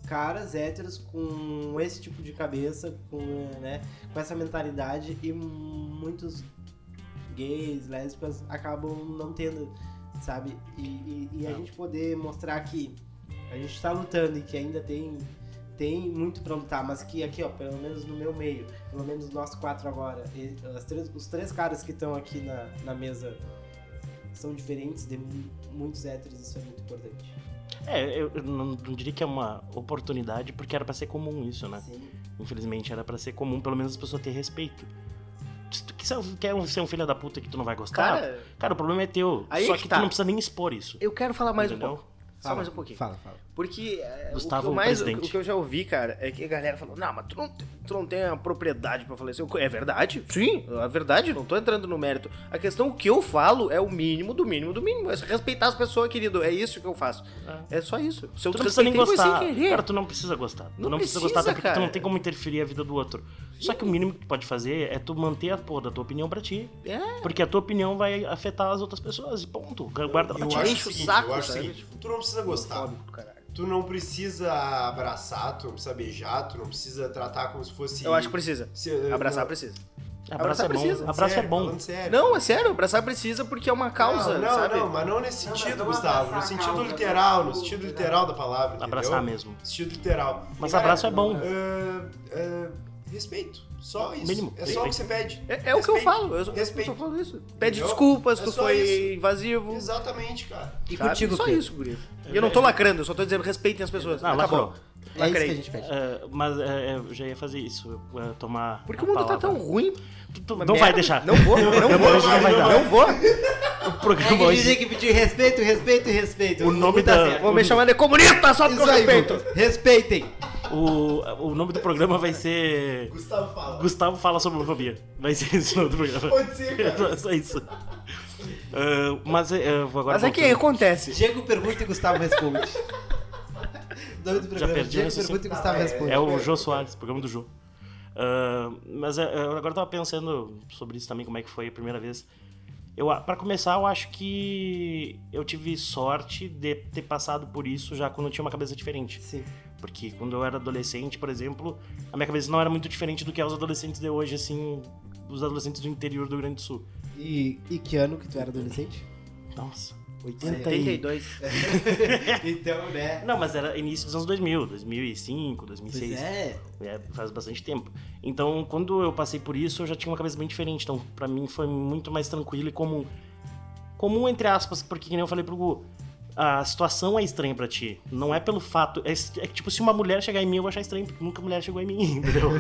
caras héteros com esse tipo de cabeça, com, né, com essa mentalidade e muitos gays, lésbicas acabam não tendo, sabe? E, e- e a gente poder mostrar que a gente tá lutando e que ainda tem tem muito pra lutar, mas que aqui, ó, pelo menos no meu meio, pelo menos nós quatro agora, as três- os três caras que estão aqui na, na mesa são diferentes de mu- muitos héteros, isso é muito importante. É, eu não, não diria que é uma oportunidade, porque era pra ser comum isso, né? Sim. Infelizmente era pra ser comum, pelo menos as pessoas terem respeito. Se tu quer um- ser um filho da puta que tu não vai gostar, cara, Cara, o problema é teu. Aí Só que que, tá. tu não precisa nem expor isso. eu quero falar mais um Entendeu? pouco. Só mais um pouquinho. Fala, fala. Porque é, Gustavo, o, que eu mais, o, o que eu já ouvi, cara, é que a galera falou: Não, mas tu não, tu não tem a propriedade pra falar isso. Eu- É verdade? Sim, é verdade, não tô entrando no mérito. A questão que eu falo é o mínimo do mínimo do mínimo. É respeitar as pessoas, querido. É isso que eu faço. É só isso. Se eu Tu não precisa nem gostar. sem querer. Cara, tu não precisa gostar. Tu Não não, precisa, precisa, gostar, até porque tu não tem como interferir a vida do outro. Só que o mínimo que tu pode fazer é tu manter a porra da tua opinião pra ti. É. Porque a tua opinião vai afetar as outras pessoas. E ponto. Guarda pra Eu ti. acho o enche o saco, eu acho o sabe? seguinte, tu não precisa gostar. Homofóbico do caralho. Tu não precisa abraçar, tu não precisa beijar, tu não precisa tratar como se fosse... Eu acho que precisa. Se- Abraçar não- precisa. Abraço é Abraçar bom. precisa. Abraço é sério, bom. falando sério. Não, é sério, abraçar precisa porque é uma causa, não, não, sabe? não, mas não nesse sentido, não Gustavo. abraçar No sentido causa, literal, no o- sentido literal da palavra. entendeu? Abraçar mesmo. Sentido literal. Mas Cara, abraço é bom. ah, ah, respeito. Só isso. Mínimo, É só o que respeito. você pede. É, é o que eu Respeito. falo, eu só, eu Respeito. só falo isso. Pede Entendeu? desculpas, É tu foi isso. invasivo. Exatamente, cara. E sabe? contigo, Só isso, guri. E eu não tô lacrando, eu só tô dizendo respeitem as pessoas. Não, Acabou. lacrou. É isso que Lacrei. a gente pede. É, mas é, eu já ia fazer isso. eu ia tomar. Porque o mundo tá palavra. tão ruim. Tu- tu não merda. vai deixar. Não vou, não vou. hoje não vai dar. Não vou. O É programa que hoje. dizer que pedir respeito, respeito e respeito. O nome Tá da- certo. Vou me chamar de comunista só porque Isso eu aí, respeito. Respeitem. O, o nome do programa vai ser. Gustavo fala. Gustavo fala sobre homofobia. Vai ser esse o nome do programa. Pode ser, cara. É só isso. Ah, mas é, eu vou agora. Mas é que acontece. Diego pergunta e Gustavo responde. O nome do programa é perdi Diego pergunta e Gustavo Tá, é- responde. É o Jô Soares, programa do Jô. Ah, mas é, eu agora eu tava pensando sobre isso também, como é que foi a primeira vez. Eu, para começar, eu acho que eu tive sorte de ter passado por isso já quando eu tinha uma cabeça diferente. Sim. Porque quando eu era adolescente, por exemplo, a minha cabeça não era muito diferente do que é os adolescentes de hoje, assim, os adolescentes do interior do Rio Grande do Sul. E, e que ano que tu era adolescente? Nossa. 80 e... 82. Então, né? Não, mas era início dos anos 2000, 2005, Pois 2006. é. É, faz bastante tempo. Então, quando eu passei por isso, eu já tinha uma cabeça bem diferente. Então, pra mim, foi muito mais tranquilo e comum. Comum, entre aspas, porque, que nem eu falei pro Gu, a situação é estranha pra ti. Não é pelo fato. É, é tipo, se uma mulher chegar em mim, eu vou achar estranho, porque nunca mulher chegou em mim, entendeu?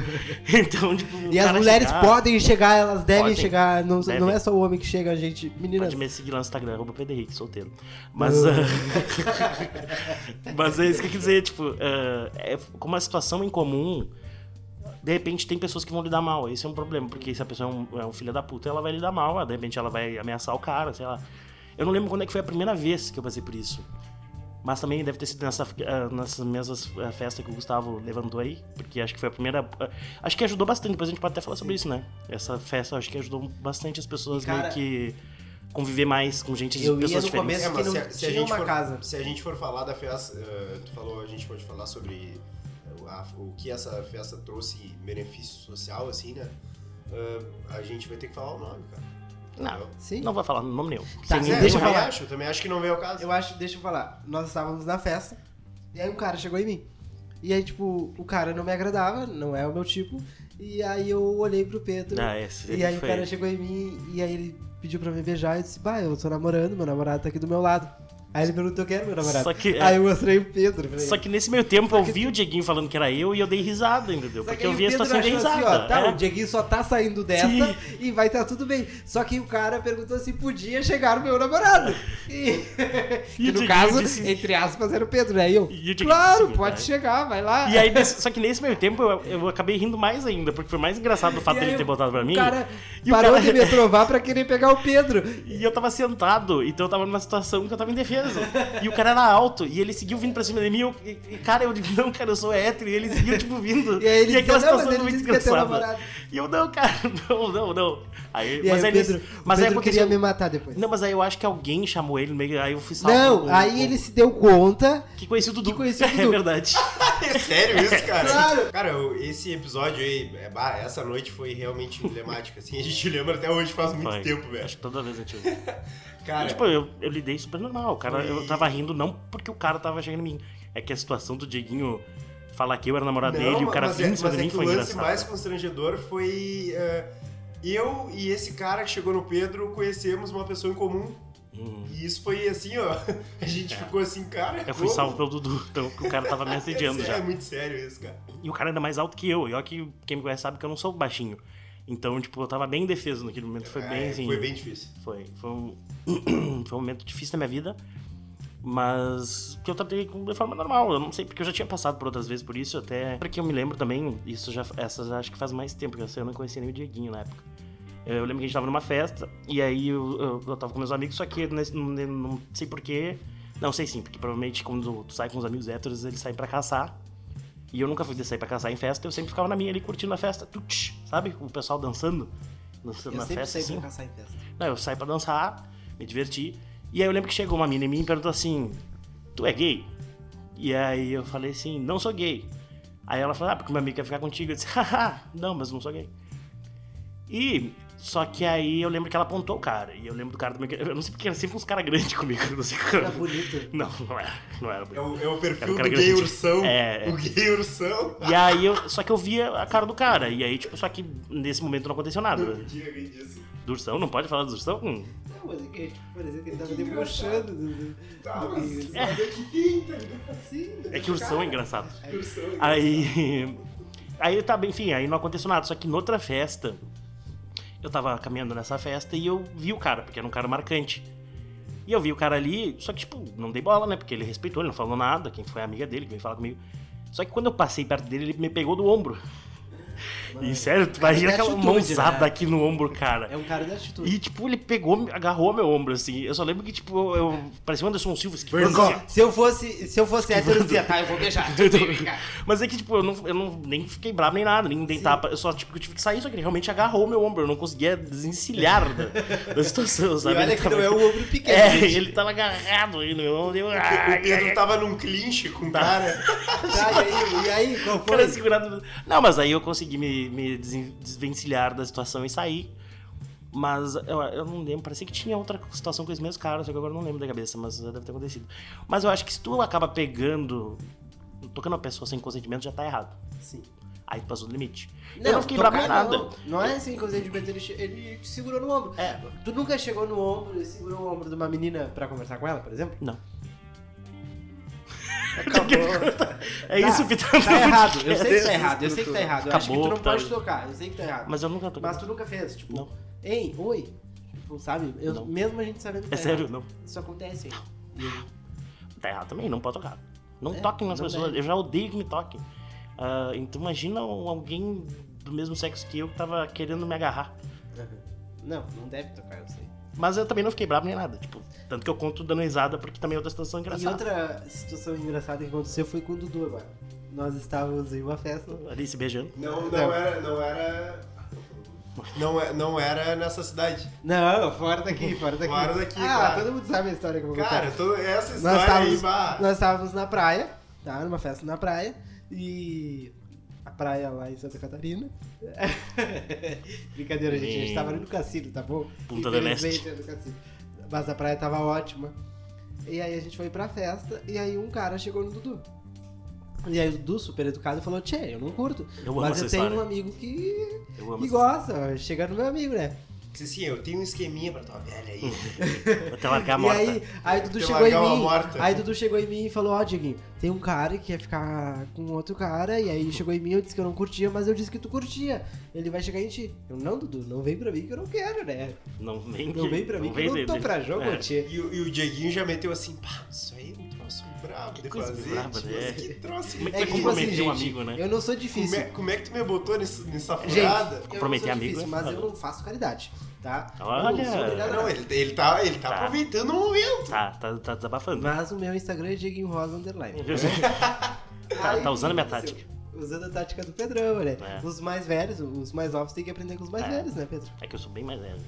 então, tipo. E as mulheres chegar- podem chegar, elas devem Podem. chegar. Não, não Devem. é só o homem que chega, a gente. Meninas. Pode me seguir lá no Instagram, arroba Henrique, solteiro. Mas. ah, mas é isso que eu quis dizer, tipo, ah, é, como a situação é incomum, de repente tem pessoas que vão lidar mal. Esse é um problema, porque se a pessoa é um, é um filho da puta, ela vai lidar mal, de repente ela vai ameaçar o cara, sei lá. Eu não lembro quando é que foi a primeira vez que eu passei por isso. Mas também deve ter sido nessa, ah, nessas mesmas ah, festas que o Gustavo levantou aí, porque acho que foi a primeira. ah, acho que ajudou bastante, depois a gente pode até falar sobre isso, né? Essa festa acho que ajudou bastante as pessoas E, cara, meio que conviver mais com gente de pessoas diferentes. começo- É, se, a- se a gente uma for, casa. se a gente for falar da festa, eh, tu falou, a gente pode falar sobre a- o que essa festa trouxe benefício social, assim, né? Eh, a gente vai ter que falar o nome, cara. Não? Sim. não vai falar no nome nenhum. Tá, Sim, É, deixa eu falar. acho, eu também acho que não veio ao caso. Eu acho, deixa eu falar. Nós estávamos na festa, e aí um cara chegou em mim. E aí, tipo, o cara não me agradava, não é o meu tipo. E aí eu olhei pro Pedro. Ah, esse e aí o cara ele. chegou em mim e aí ele pediu pra me beijar e eu disse, bah, eu tô namorando, meu namorado tá aqui do meu lado. Aí ele perguntou quem era meu namorado. Só que, é, Aí eu mostrei o Pedro. Falei, só que nesse meio tempo eu vi o Dieguinho falando que era eu e eu dei risada, entendeu? Porque eu o vi a situação e dei achou risada. assim, ó, tá, é. o Dieguinho só tá saindo dessa Sim. e vai estar tudo bem. Só que o cara perguntou se podia chegar o meu namorado. E, que no caso, disse- entre aspas, era o Pedro, né? E eu, E o claro, disse, pode né? chegar, vai lá. E aí, só que nesse meio tempo eu, eu acabei rindo mais ainda, porque foi mais engraçado o fato E dele ter o- botado pra o mim. cara E o parou cara- de me trovar pra querer pegar o Pedro. E eu tava sentado, então eu tava numa situação que eu tava E o cara era alto, e ele seguiu vindo pra cima de mim. eu- e, e, cara, eu digo, não, cara, eu sou hétero. E ele seguiu, tipo, vindo. E aí ele aquela disse, situação ele muito é engraçada. namorado. E eu, não, cara, não, não, não. Aí, E mas aí aí, Pedro, nesse- mas aí Pedro aconteceu. queria me matar depois. Não, mas aí eu acho que alguém chamou ele no meio. Aí eu fui salvo Não, com- aí com- ele se deu conta. Que conhecia o Dudu. que conhecia o É Dudu. verdade. É sério isso, cara? Claro. Cara, eu- esse episódio aí, é, essa noite foi realmente emblemática, assim. A gente lembra até hoje, faz muito tempo, velho. Acho que toda vez a gente. Cara, Tipo, eu, eu lidei super normal. O cara, eu tava rindo não porque o cara tava chegando em mim. É que a situação do Dieguinho falar que eu era namorado dele e o cara mas vir é, em cima de é mim foi o lance engraçado. mais constrangedor foi é, eu e esse cara que chegou no Pedro conhecemos uma pessoa em comum. Hum. E isso foi assim, ó. A gente ficou assim, cara. Eu fui como? salvo pelo Dudu, então o cara tava me assediando é, já. É muito sério isso, cara. E o cara ainda mais alto que eu. E olha que quem me conhece sabe que eu não sou baixinho. Então, tipo, eu tava bem indefeso naquele momento. Foi bem É, assim. Foi bem difícil. Foi, foi, um, foi um momento difícil na minha vida, mas que eu tratei com- de forma normal. Eu não sei, porque eu já tinha passado por outras vezes por isso, até porque eu me lembro também, isso já, essas acho que faz mais tempo, que essa eu não conhecia nem o Dieguinho na época. Eu lembro que a gente tava numa festa, e aí eu, eu, eu tava com meus amigos, só que nesse- não, não sei porquê. Não sei sim, porque provavelmente quando tu sai com os amigos héteros, eles saem pra caçar. E eu nunca fui de sair pra caçar em festa, eu sempre ficava na minha ali curtindo a festa, tutsch, sabe? O pessoal dançando, dançando Eu na sempre festa saí assim. pra caçar em festa. Não, eu saí pra dançar, me diverti. E aí eu lembro que chegou uma mina em mim e perguntou assim: Tu é gay? E aí eu falei assim: Não sou gay. Aí ela falou: Ah, porque meu amigo quer ficar contigo. Eu disse: Haha, não, mas não sou gay. E. Só que aí eu lembro que ela apontou o cara. E eu lembro do cara também. Eu não sei porque era sempre uns caras grandes comigo. Não sei Era bonito. Não, não era. Não era É bonito. o, é o perfil um do gay ursão. É, é. O gay ursão. E aí eu. Só que eu via a cara do cara. E aí, tipo, só que nesse momento não aconteceu nada. Não podia rir disso. Do ursão, não pode falar do ursão? Hum. Não, mas é que, tipo, parecia que ele tava debochando. do- do- Tá, mas do- mas é que tá ligado? Assim. É que ursão é engraçado. Ursão. Aí. Aí tá bem, enfim, aí não aconteceu nada. Só que noutra festa, eu tava caminhando nessa festa e eu vi o cara, porque era um cara marcante. E eu vi o cara ali, só que, tipo, não dei bola, né? Porque ele respeitou, ele não falou nada, quem foi a amiga dele que veio falar comigo. Só que quando eu passei perto dele, ele me pegou do ombro. E sério, tu Cara, imagina é aquela atitude, mãozada né? aqui no ombro, cara. É um cara de atitude. E, tipo, ele pegou, agarrou meu ombro, assim. Eu só lembro que, tipo, eu. Parecia o Anderson Silva. Assim, se eu fosse, se eu fosse hétero, eu dizia, tá, eu vou beijar. Mas é que, tipo, eu não, eu não nem fiquei bravo nem nada, nem tapa. Eu só, tipo, eu tive que sair, só que ele realmente agarrou meu ombro. Eu não conseguia desencilhar da, da situação, E sabe? olha Ele que tava- não é o ombro pequeno. É, gente. ele tava agarrado aí no meu ombro. Eu, O Pedro tava num clinch com o cara. Tá, e aí, e aí, qual o cara foi? segurado. Não, mas aí eu consegui me, me desen- desvencilhar da situação e sair. Mas eu, eu não lembro, parecia que tinha outra situação com esse mesmo cara, só que agora eu não lembro da cabeça, mas deve ter acontecido. Mas eu acho que se tu acaba pegando, tocando a pessoa sem consentimento, já tá errado. Sim. Aí tu passou do limite. eu não fiquei bravo nada. Não, não é assim, consentimento, ele, ele te segurou no ombro. É. Tu nunca chegou no ombro e segurou o ombro de uma menina pra conversar com ela, por exemplo? Não. Acabou. É Tá, isso que tá Tá errado, eu sei que tá errado, eu sei que tá errado. Eu acho que tu não tá. pode tocar, eu sei que tá errado. Mas eu nunca toquei. Mas tu nunca fez, tipo, Não. ei, oi. Tipo, sabe? Eu, Não. mesmo a gente sabendo que É tá sério, errado, não. Isso acontece. E Tá errado também, não pode tocar. Não É, toquem nas não pessoas, deve. eu já odeio que me toquem. Ah, então imagina alguém do mesmo sexo que eu que tava querendo me agarrar. Não, não deve tocar, eu sei. Mas eu também não fiquei bravo nem nada. Tipo, tanto que eu conto dando risada porque também é outra situação E engraçada. outra situação engraçada que aconteceu foi com o Dudu agora. Nós estávamos em uma festa. Ali se beijando. Não, não Não. era. Não era. Não, é- não era nessa cidade. Não, fora daqui, fora daqui. Fora daqui, Ah, claro. todo mundo sabe a história que eu vou contar. Cara, toda essa Nós história aí, estávamos, bah. nós estávamos na praia, tá? Numa festa na praia. E a praia lá em Santa Catarina. Brincadeira, gente. A gente tava ali no cassino, tá bom? Punta del Infelizmente, é no cassino. Mas a praia tava ótima. E aí a gente foi pra festa e aí um cara chegou no Dudu. E aí o Dudu, super educado, falou, Tchê, eu não curto. Eu mas eu tenho história. um amigo que, que gosta. Chega no meu amigo, né? Disse assim, eu tenho um esqueminha pra tua velha aí. história. Até largar a E morta. aí, aí Dudu chegou em mim. morta. Aí Dudu chegou em mim e falou, ó, Dieguinho, tem um cara que quer ficar com outro cara, e aí chegou em mim, eu disse que eu não curtia, mas eu disse que tu curtia. Ele vai chegar em ti. Eu, não, Dudu, não vem pra mim que eu não quero, né? Não vem Não vem pra mim que eu não tô pra jogo, é. tia. E, o- e o Dieguinho já meteu assim, pá, isso aí é um troço brabo de fazer. braba, tipo, né? Que troço Como é que É tipo comprometer assim, um gente, amigo, né? eu não sou Como difícil. é, como é que tu me botou nesse- nessa Gente, furada? eu não Comprometer sou amigo difícil, é mas foda. eu não faço caridade, tá? Olha. Não ele, ele tá, ele tá, Tá. aproveitando o momento. Tá, tá, tá desabafando. Mas o meu Instagram é Dieguinho Rosa Underline. tá, tá usando a minha o tática. Usando a tática do Pedrão, né? É. Os mais velhos, os mais novos têm que aprender com os mais É. velhos, né, Pedro? É que eu sou bem mais velho.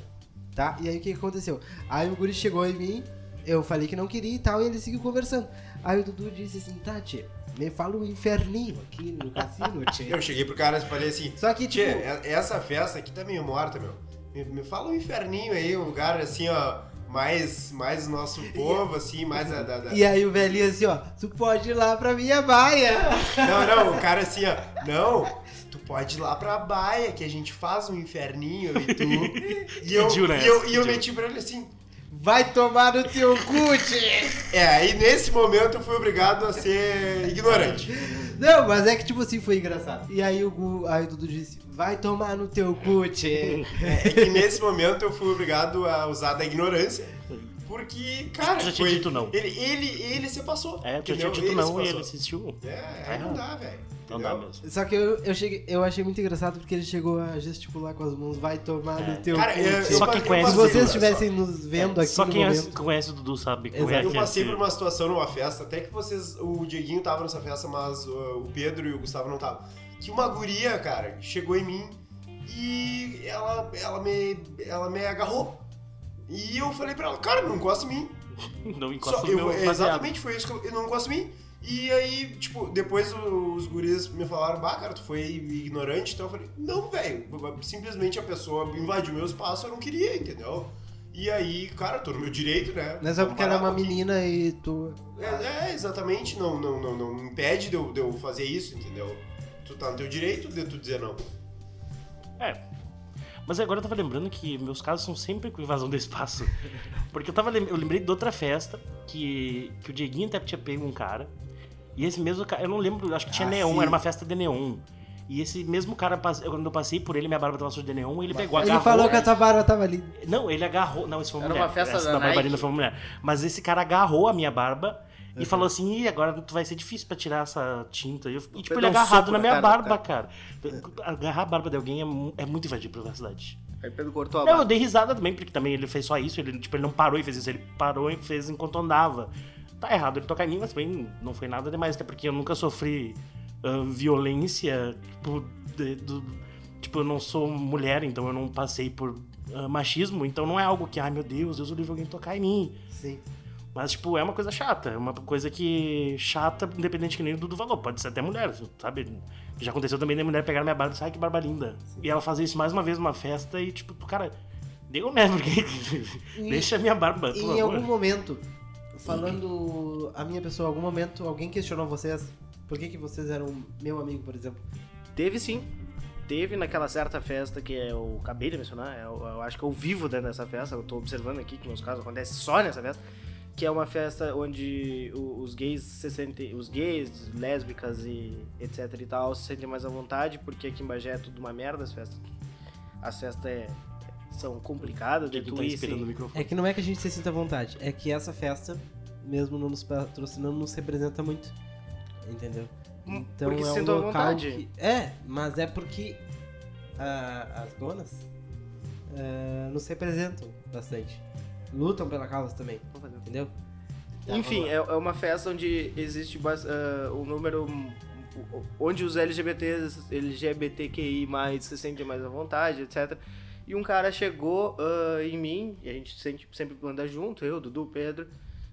Tá? E aí o que aconteceu? Aí o guri chegou em mim, eu falei que não queria e tal, e ele seguiu conversando. Aí o Dudu disse assim, tá, tia, me fala um inferninho aqui no cassino, tia. Eu cheguei pro cara e falei assim, Só que, Tchê, tipo, essa festa aqui tá meio morta, meu. Me, me fala um inferninho aí, um lugar assim, ó, mais, mais nosso povo, assim, mais a, da, da- e aí o velhinho assim, ó, tu pode ir lá pra minha baia. Não, não, o cara assim, ó, não, tu pode ir lá pra baia, que a gente faz um inferninho e tu... E eu, né? e eu, e eu meti pra ele assim... Vai tomar no teu cu. É, aí nesse momento eu fui obrigado a ser ignorante. Não, mas é que tipo assim, foi engraçado. E aí o, aí o Dudu disse, vai tomar no teu cu. É, é que nesse momento eu fui obrigado a usar da ignorância. Porque, cara, Já tinha foi- dito não. Ele, ele, ele se passou. É, tu já tinha dito não se e ele insistiu. É, aí não dá, velho. Não dá mesmo. Só que eu, eu, cheguei, eu achei muito engraçado porque ele chegou a gesticular com as mãos, vai tomar É. no teu Cara, cu, eu. Só quem conhece Se vocês estivessem nos vendo aqui Só quem é- momento... conhece o Dudu sabe como é que Eu é passei esse- por uma situação numa festa, até que vocês. O Dieguinho tava nessa festa, mas uh, o Pedro e o Gustavo não estavam. Que uma guria, cara, chegou em mim e ela, ela, me, ela me agarrou. E eu falei pra ela, cara, não encosta em mim. Não encosta Só, no eu, meu baseado. exatamente foi isso que eu, eu não gosto de mim. E aí, tipo, depois os guris me falaram, bah, cara, tu foi ignorante, então eu falei, não, velho, simplesmente a pessoa invadiu meu espaço, eu não queria, entendeu? E aí, cara, tô no meu direito, né? Não é porque ela é uma um pouquinho. menina e tu... É, é, exatamente, não, não, não, não impede de eu, de eu fazer isso, entendeu? Tu tá no teu direito de tu dizer não. É. Mas agora eu tava lembrando que meus casos são sempre com invasão do espaço. Porque eu tava lem- eu lembrei de outra festa que, que o Dieguinho até tinha pego um cara. E esse mesmo cara, eu não lembro, acho que tinha Ah, neon, sim. era uma festa de neon. E esse mesmo cara, quando eu passei por ele, minha barba tava suja de neon, ele pegou, Ele agarrou. falou que a tua barba tava ali. Não, ele agarrou. Não, isso foi uma Era mulher. uma festa Essa da da barbarina Nike. foi uma mulher. Mas esse cara agarrou a minha barba E falou assim, Ih, agora tu vai ser difícil pra tirar essa tinta. E, eu, e, tipo, ele um agarrado na minha cara barba, cara. Agarrar a barba de alguém é, é muito invadir privacidade. Aí Pedro cortou a Não, eu barba. dei risada também, porque também ele fez só isso. Ele, tipo, ele não parou e fez isso. Ele parou e fez enquanto andava. Tá errado ele tocar em mim, mas também não foi nada demais. Até porque eu nunca sofri ah, violência, tipo, de- do- tipo, eu não sou mulher, então eu não passei por ah, machismo. Então não é algo que, ai meu Deus, Deus o livre alguém tocar em mim. Sim. Mas, tipo, é uma coisa chata. É uma coisa que. chata, independente que nem o Dudu falou. Pode ser até mulher, sabe? Já aconteceu também da mulher pegar minha barba e dizer, ai, que barba linda. E ela fazer isso mais uma vez numa festa e, tipo, cara, deu né? Porque. Deixa a minha barba, por Em algum momento, falando a minha pessoa, em algum momento alguém questionou vocês por que, que vocês eram meu amigo, por exemplo? Teve sim. Teve naquela certa festa que eu acabei de mencionar, eu, eu acho que eu vivo dentro dessa festa, eu tô observando aqui que meus casos acontecem só nessa festa, que é uma festa onde os gays se sentem, os gays, lésbicas e etc e tal, se sentem mais à vontade, porque aqui em Bagé é tudo uma merda as festas. As festas é- são complicadas de tu tá ir, esperando o sim. microfone. É que não é que a gente se sinta à vontade, é que essa festa, mesmo não nos patrocinando, nos representa muito. Entendeu? Hum, Então porque é se um local vontade. que- É, mas é porque ah, as donas ah, nos representam bastante. Lutam pela causa também, entendeu? Tá, Enfim, vamos é, é uma festa onde existe bas- ah, um número. onde os LGBTs, LGBTQI se sentem mais à vontade, etc. E um cara chegou ah, em mim, e a gente sempre, sempre anda junto, eu, Dudu, Pedro.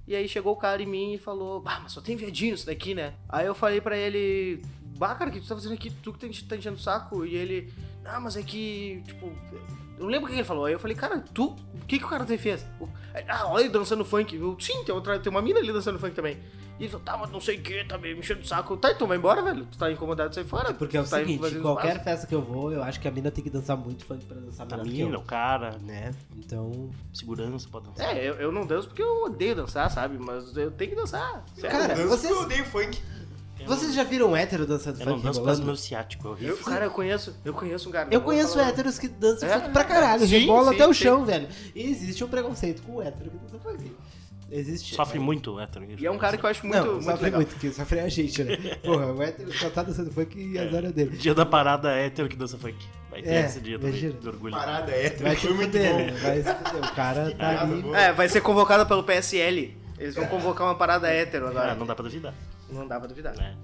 E aí chegou o cara em mim e falou: Bah, mas só tem viadinho isso daqui, né? Aí eu falei pra ele: Bah, cara, o que tu tá fazendo aqui? Tu que tá tá enchendo o saco? E ele: Não, mas é que, tipo. Eu não lembro o que ele falou. Aí eu falei: Cara, tu, o que, que o cara te fez? O- Ah, olha ele dançando funk. Eu, Sim, tem, outra, tem uma mina ali dançando funk também. E ele falou: Tá, mas não sei o que, tá me enchendo o saco. Tá, então vai embora, velho. Tu tá incomodado de sair fora. É porque é o tá seguinte, qualquer espaço. festa que eu vou, eu acho que a mina tem que dançar muito funk pra dançar A melhor que mina, eu. o cara, Né? Então... segurança, pode dançar. É, eu, eu não danço porque eu odeio dançar, sabe? Mas eu tenho que dançar. sério. Cara, eu danço vocês- porque eu odeio funk. Vocês já viram hétero dançando Eu não funk danço causa rebolando? do meu ciático, é horrível. Eu, cara, eu conheço, eu conheço um cara. Eu não conheço falar- héteros que dançam É? funk pra caralho, Sim, rebola sim, até o sim. chão, velho. E existe um preconceito com o hétero que dança funk. Existe. Sofre muito, hétero. E é um cara que eu acho muito, não, muito sofre legal. muito, que sofre é a gente, né? Porra, o hétero só tá dançando funk e azar é dele. Dia da parada hétero que dança funk. Vai ter É, esse dia também, imagina. do orgulho. Parada hétero, Vai foi muito bom. né? Vai se fuder. O cara tá ali. É, vai ser convocado pelo PSL. Eles vão convocar uma parada hétero agora. Ah, não dá pra duvidar. Não dá pra duvidar. né?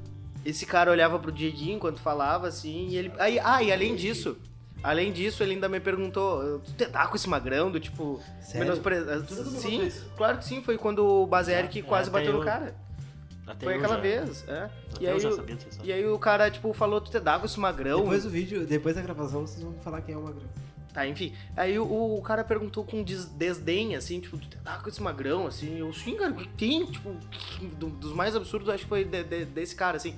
Esse cara olhava pro Dieguinho enquanto falava, assim, e ele. Aí, ah, e além disso. Além disso, ele ainda me perguntou, tu te dá com esse magrão do tipo. Sério? menospre- Sim, claro que sim, foi quando o Bazeric É, quase bateu no eu- cara. Até Foi aquela já- vez, é. Até E aí, o- e aí o cara, tipo, falou, tu te dá com esse magrão. Depois do vídeo, depois da gravação, vocês vão falar quem é o magrão. Tá, enfim. Aí o, o cara perguntou com des- desdém, assim, tipo, tu tá com esse magrão, assim. Eu, sim, cara, o que tem? Tipo, do- dos mais absurdos, acho que foi de- de- desse cara, assim.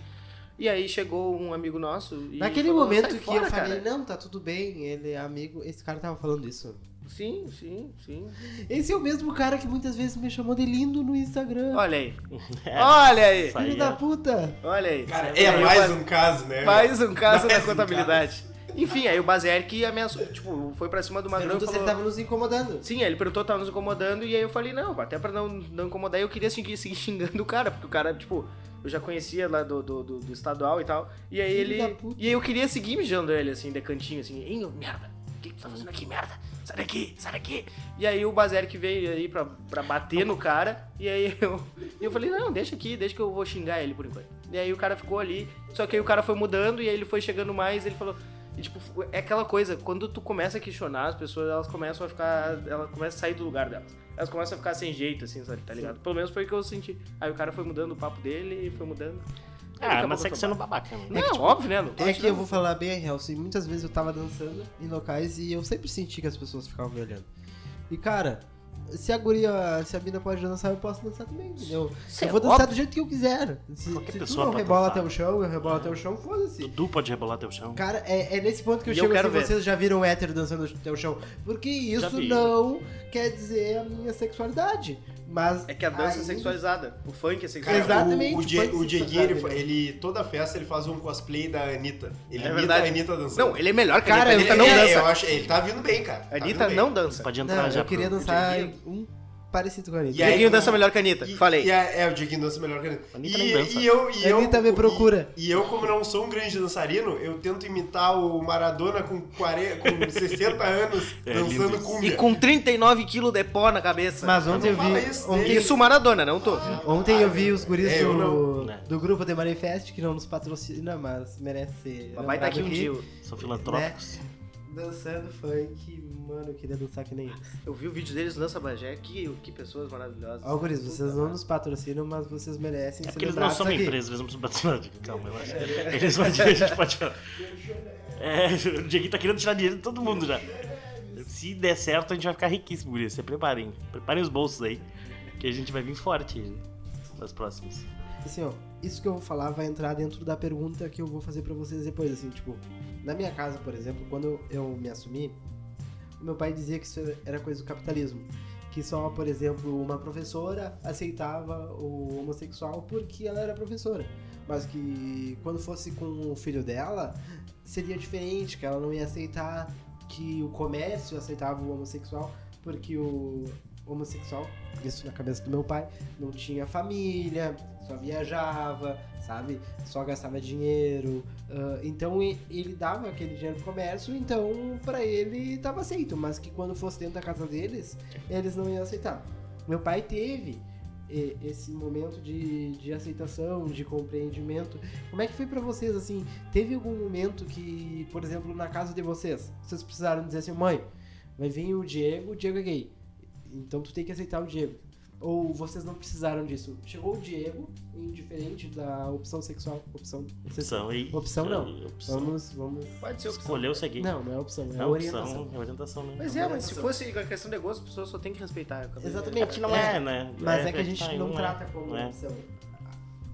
E aí chegou um amigo nosso e Naquele falou, momento "Sai que fora, eu falei, cara." não, tá tudo bem, ele é amigo. Esse cara tava falando isso. Sim, sim, sim. Esse é o mesmo cara que muitas vezes me chamou de lindo no Instagram. Olha aí. É, Olha aí. Filho é- da puta! Olha aí. Cara, é mais Bas- um caso, né? mais um caso Mais da um contabilidade. Enfim, aí o Bazeric ameaçou, tipo, foi pra cima do Magrão e Perguntou se ele falou... tava nos incomodando. Sim, aí ele perguntou, tava nos incomodando, e aí eu falei, não, até pra não, não incomodar, eu queria seguir, seguir xingando o cara, porque o cara, tipo, eu já conhecia lá do, do, do- do estadual e tal, e aí Filho ele... E aí eu queria seguir mijando ele, assim, de cantinho, assim, hein, merda, o que que tu tá fazendo aqui, merda? Sai daqui, sai daqui. E aí o Bazeric veio aí pra, pra bater no cara, e aí eu, eu falei, não, deixa aqui, deixa que eu vou xingar ele por enquanto. E aí o cara ficou ali, só que aí o cara foi mudando, e aí ele foi chegando mais, ele falou... E, tipo, é aquela coisa, quando tu começa a questionar, as pessoas, elas começam a ficar. Elas começam a sair do lugar delas. Elas começam a ficar sem jeito, assim, sabe? Tá ligado? Pelo menos foi o que eu senti. Aí o cara foi mudando o papo dele, foi mudando. Ah, mas é que sendo trabalho. babaca, né? Não, óbvio, né? Não tô É que eu vou falar bem a real, assim, muitas vezes eu tava dançando em locais e eu sempre senti que as pessoas ficavam me olhando. E cara, se a guria, se a mina pode dançar, eu posso dançar também, entendeu? Eu é vou dançar óbvio. do jeito que eu quiser. Se, Qualquer se tu não rebola dançar. até o chão, eu rebolo até o chão, foda-se. Dudu pode rebolar teu chão. Cara, é, é nesse ponto que eu E eu chego quero assim, ver. vocês já viram hétero dançando até o chão. Porque Já isso vi. não quer dizer a minha sexualidade. Mas É que a dança é ainda- sexualizada. O funk é Cara, sexualizado. Exatamente, O, o, Die- o Dieguinho, ele, ele- toda festa ele faz um cosplay da Anitta. Ele É imita verdade. a Anitta dançando. Não, ele é melhor que a Cara, Anitta. A eu- Anitta não é, dança. Eu acho, ele tá vindo bem, cara. A Tá Anitta bem. não dança. Pode entrar Não, já. eu queria pro- dançar um parecido com a Anitta. E como- dança melhor que a Anitta. E- Falei. E é, é, o Dieguinho dança melhor que a Anitta. Anitta E, dança. e eu, e A eu, Anitta me procura. E, e eu, como não sou um grande dançarino, eu tento imitar o Maradona com, 40, com 60 anos É dançando cumbia. E com 39 quilos de pó na cabeça. Mas ontem eu fala vi. isso Ontem. Isso Maradona, não tô. ontem eu vi os guris É, eu do, não. Né. do grupo The Manifest, que não nos patrocina, mas merece ser. Mas vai estar aqui um dia. São filantrópicos. Dançando funk, mano, eu queria dançar que nem eles. Eu vi o vídeo deles no Dança Bagé. Que, que pessoas maravilhosas. Ó, guris, vocês não nos patrocinam, mas vocês merecem É ser porque eles não são uma empresa, eles não precisam patrocinar. Calma, eu acho. Eles vão, a gente pode falar. É, o Dieguinho tá querendo tirar dinheiro de todo mundo já. Se der certo, a gente vai ficar riquíssimo, guris. Se preparem. Preparem os bolsos aí. Que a gente vai vir forte nas próximas. Assim, ó, isso que eu vou falar vai entrar dentro da pergunta que eu vou fazer pra vocês depois, assim, tipo, na minha casa, por exemplo, quando eu, me assumi, meu pai dizia que isso era coisa do capitalismo. Que só, por exemplo, uma professora aceitava o homossexual porque ela era professora. Mas que quando fosse com o filho dela, seria diferente, que ela não ia aceitar que o comércio aceitava o homossexual porque o homossexual, isso na cabeça do meu pai, não tinha família, só viajava, sabe? Só gastava dinheiro. ah, então ele dava aquele dinheiro pro comércio, então pra ele tava aceito, mas que quando fosse dentro da casa deles, eles não iam aceitar. Meu pai teve esse momento de, de aceitação, de compreendimento. Como é que foi pra vocês, assim? Teve algum momento que, por exemplo, na casa de vocês, vocês precisaram dizer assim, mãe, vai vir o Diego, o Diego é gay. Então tu tem que aceitar o Diego. Ou vocês não precisaram disso? Chegou o Diego, indiferente da opção sexual. Opção. Opção aí. Opção não. Opção. Vamos, vamos. Pode ser opção. Escolheu seguir. Não, não é opção, é, É orientação. opção, é orientação, né? Mas é, mas se fosse a questão de gosto, a pessoa só tem que respeitar. Exatamente. Não é, né? Mas é, que a gente tá, não, é. trata como é. opção.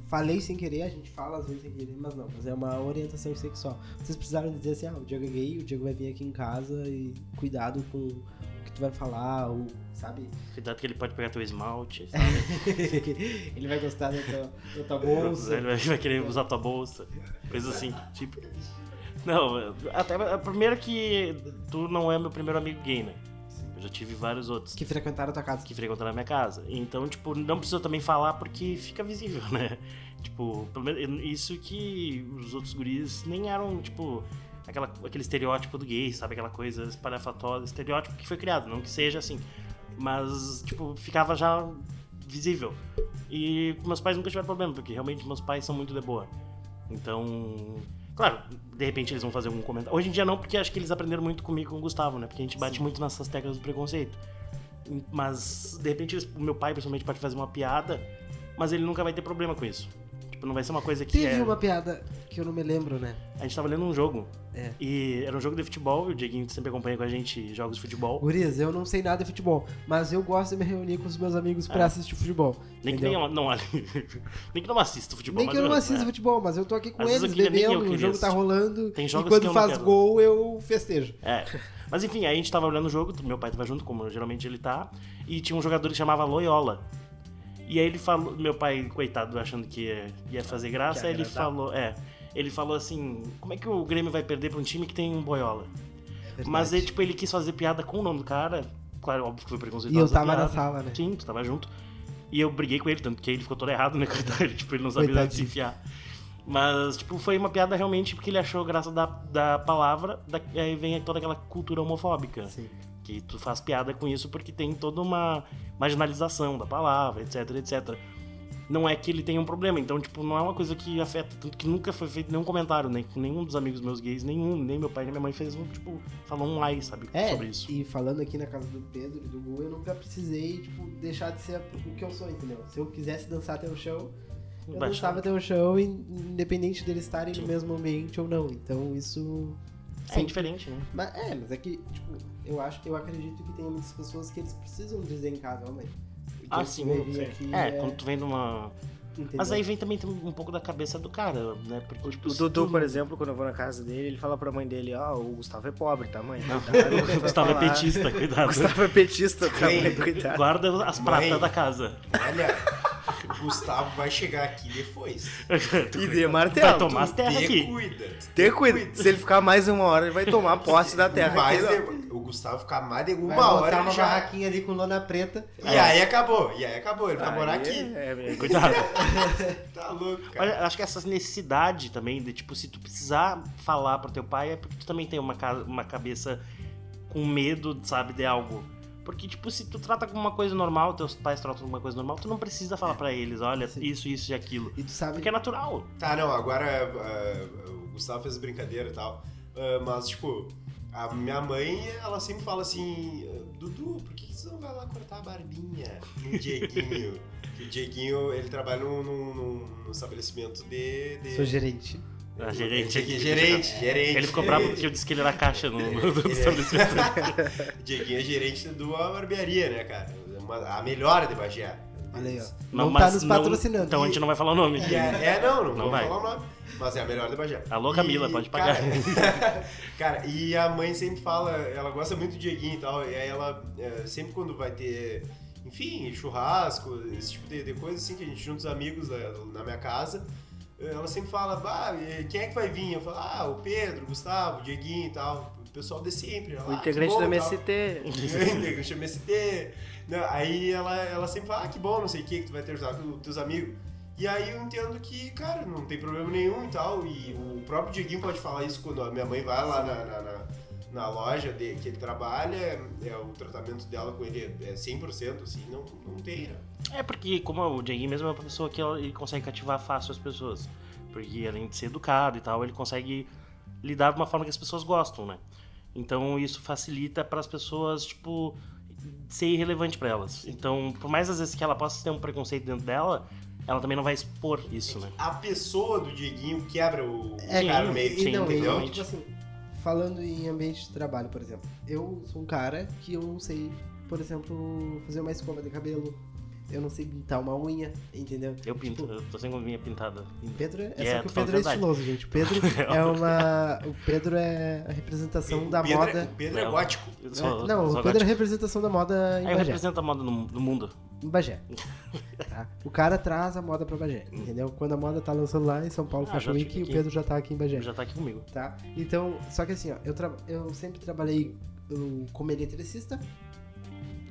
Falei sem querer, a gente fala às vezes sem querer, mas não, mas é uma orientação sexual. Vocês precisaram dizer assim, ah, o Diego é gay, o Diego vai vir aqui em casa e cuidado com o que tu vai falar, ou, sabe? Cuidado que ele pode pegar teu esmalte, sabe? Ele vai gostar da tua, da tua bolsa. Ele vai, vai querer usar tua bolsa. Coisa assim, tipo. Não, até a primeira que tu não é meu primeiro amigo gay, né? Eu já tive vários outros Que frequentaram a tua casa. que frequentam na minha casa. Então, tipo, não precisa também falar porque fica visível, né? Tipo, pelo menos isso que os outros guris nem eram, tipo, aquela, aquele estereótipo do gay, sabe? Aquela coisa espalhafatosa, estereótipo que foi criado, não que seja assim. Mas, tipo, ficava já visível. E meus pais nunca tiveram problema, porque realmente meus pais são muito de boa. Então, claro, de repente eles vão fazer algum comentário. Hoje em dia não, porque acho que eles aprenderam muito comigo e com o Gustavo, né? Porque a gente bate Sim. muito nessas teclas do preconceito. Mas, de repente, eles- o meu pai, principalmente, pode fazer uma piada, mas ele nunca vai ter problema com isso. Tipo, não vai ser uma coisa que Teve é... uma piada que eu não me lembro, né? A gente tava lendo um jogo, É. e era um jogo de futebol, e o Dieguinho sempre acompanha com a gente jogos de futebol. Gurias, eu não sei nada de futebol, mas eu gosto de me reunir com os meus amigos pra É. assistir futebol. Nem que, entendeu? nem, eu- não, nem que não assista futebol. Nem que eu não assista né? futebol, mas eu tô aqui com Às eles, bebendo, o jogo tá rolando. Tem e jogos quando que eu faz quero. gol, eu festejo. É. Mas enfim, aí a gente tava olhando o jogo, meu pai tava junto, como geralmente ele tá, e tinha um jogador que chamava Loyola. E aí ele falou, meu pai, coitado, achando que ia, ia fazer graça, ia ele falou, é, ele falou assim, como é que o Grêmio vai perder pra um time que tem um boiola? Mas aí, tipo, ele quis fazer piada com o nome do cara, claro, óbvio que foi E preconceituoso. eu tava a na piada. sala, né? Sim, tu tava junto. E eu briguei com ele, tanto que ele ficou todo errado, né, coitado, ele, tipo, ele não sabia onde se enfiar. Mas, tipo, foi uma piada realmente porque ele achou graça da, da palavra, da, aí vem toda aquela cultura homofóbica. Sim. Que tu faz piada com isso porque tem toda uma marginalização da palavra, etc, etc. Não é que ele tenha um problema, então, tipo, não é uma coisa que afeta, tanto que nunca foi feito nenhum comentário, nem com nenhum dos amigos meus gays, nenhum, nem meu pai nem minha mãe fez um, tipo, falou um ai, sabe, É, sobre isso. e falando aqui na casa do Pedro e do Gu, eu nunca precisei, tipo, deixar de ser o que eu sou, entendeu? Se eu quisesse dançar até o chão, eu Vai dançava até o chão, in- independente deles estarem Sim. no mesmo ambiente ou não. Então isso. É diferente, né? Mas, é, mas é que, tipo, eu acho, eu acredito que tem muitas pessoas que eles precisam dizer em casa, ó, mãe. o Ah, que sim, aqui É, quando tu vem numa. entendeu? Mas aí vem também um pouco da cabeça do cara, né? Porque, tipo, O Dudu, tu- por exemplo, quando eu vou na casa dele, ele fala pra mãe dele, ó, o Gustavo é pobre, tá, mãe? Cuidado, O Gustavo é petista, cuidado. Gustavo é petista, tá, mãe? Cuidado. Guarda as pratas da casa. Olha, Gustavo vai chegar aqui depois. E de Vai martelo. tomar as terras Te aqui. cuida. Ter cuidado. Se ele ficar mais uma hora, ele vai tomar posse da terra. De- o Gustavo ficar mais de uma Vai hora botar ele uma já... barraquinha ali com lona preta. E aí acabou, e aí acabou, ele vai Aí morar aqui. É, é, Cuidado. Tá louco, cara. Olha, acho que essa necessidade também de, tipo, se tu precisar falar pro teu pai, é porque tu também tem uma, uma cabeça com medo, sabe, de algo. Porque, tipo, se tu trata como uma coisa normal, teus pais tratam como uma coisa normal, tu não precisa falar pra eles, olha, Sim. isso, isso e aquilo. E tu sabe Porque é natural. Tá, não, agora ah, o Gustavo fez brincadeira e tal. ah, mas, tipo, a minha mãe, ela sempre fala assim: Dudu, por que você não vai lá cortar a barbinha no Dieguinho? que o Dieguinho, ele trabalha num, num- num- num estabelecimento de. de... Sou gerente. Ah, gerente Ele- aqui. Gerente, gerente. Ele ficou bravo porque eu disse que ele era caixa no, Ele- estabelecimento. O Dieguinho é gerente de uma barbearia, né, cara? Uma- a melhor de Bagé. Olha aí, ó. Não, Não, mas tá nos não- patrocinando. Então a gente não vai falar o nome. E é, é, não, não, vou vai. falar o nome. Mas é a melhor de Bagé. Alô, Camila, E, pode pagar. Cara, cara, e a mãe sempre fala, ela gosta muito do Dieguinho e tal, e aí ela, é, sempre quando vai ter, enfim, churrasco, esse tipo de, de coisa assim, que a gente junta os amigos na, na minha casa, ela sempre fala, bah, e quem é que vai vir? Eu falo, ah, o Pedro, o Gustavo, o Dieguinho e tal, o pessoal de sempre. Ela, O "Ah, que integrante bom", do. MST. integrante do MST. Não, aí ela, ela sempre fala, ah, que bom, não sei o que, que tu vai ter usado com os teus amigos. E aí eu entendo que, cara, não tem problema nenhum e tal. E o próprio Dieguinho pode falar isso quando a minha mãe vai lá na, na, na- na loja de, que ele trabalha, é, o tratamento dela com ele é 100%, assim, não, não tem, né? É porque, como o Dieguinho mesmo é uma pessoa que ele consegue cativar fácil as pessoas. Porque além de ser educado e tal, ele consegue lidar de uma forma que as pessoas gostam, né? Então isso facilita para as pessoas, tipo, ser irrelevante para elas. Então, por mais às vezes que ela possa ter um preconceito dentro dela, ela também não vai expor isso, né? A pessoa do Dieguinho quebra o É, cara no sim, meio, e não, entendeu? tipo assim, falando em ambiente de trabalho, por exemplo, eu sou um cara que eu não sei, por exemplo, fazer uma escova de cabelo, eu não sei pintar uma unha, entendeu? Eu pinto, Tipo, eu tô sem unha pintada. Pedro é, E só é, que o Pedro é estiloso, gente. O Pedro é uma. O Pedro é a representação da Pedro é- moda. o Pedro é gótico. É, sou- não, o Pedro é a representação da moda em Aí eu Bagé. represento a moda no, no mundo. Em Bagé. tá? O cara traz a moda pra Bagé, entendeu? Quando a moda tá lançando lá em São Paulo Ah, Fashion Week, o. Pedro já tá aqui em Bagé. Já tá aqui comigo. tá? Então, só que assim, ó, eu, tra- eu sempre trabalhei uh, como eletricista,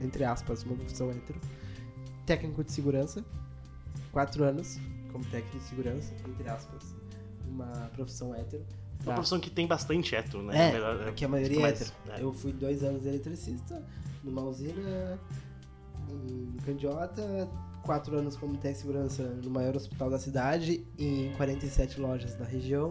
entre aspas, uma profissão hétero, técnico de segurança, quatro anos como técnico de segurança, entre aspas, uma profissão hétero. É uma profissão que tem bastante hétero, né? É, Melhor- que a maioria é mais, hétero. é. Eu fui dois anos de eletricista numa usina em Candiota, quatro anos como técnico de segurança no maior hospital da cidade, em 47 lojas da região.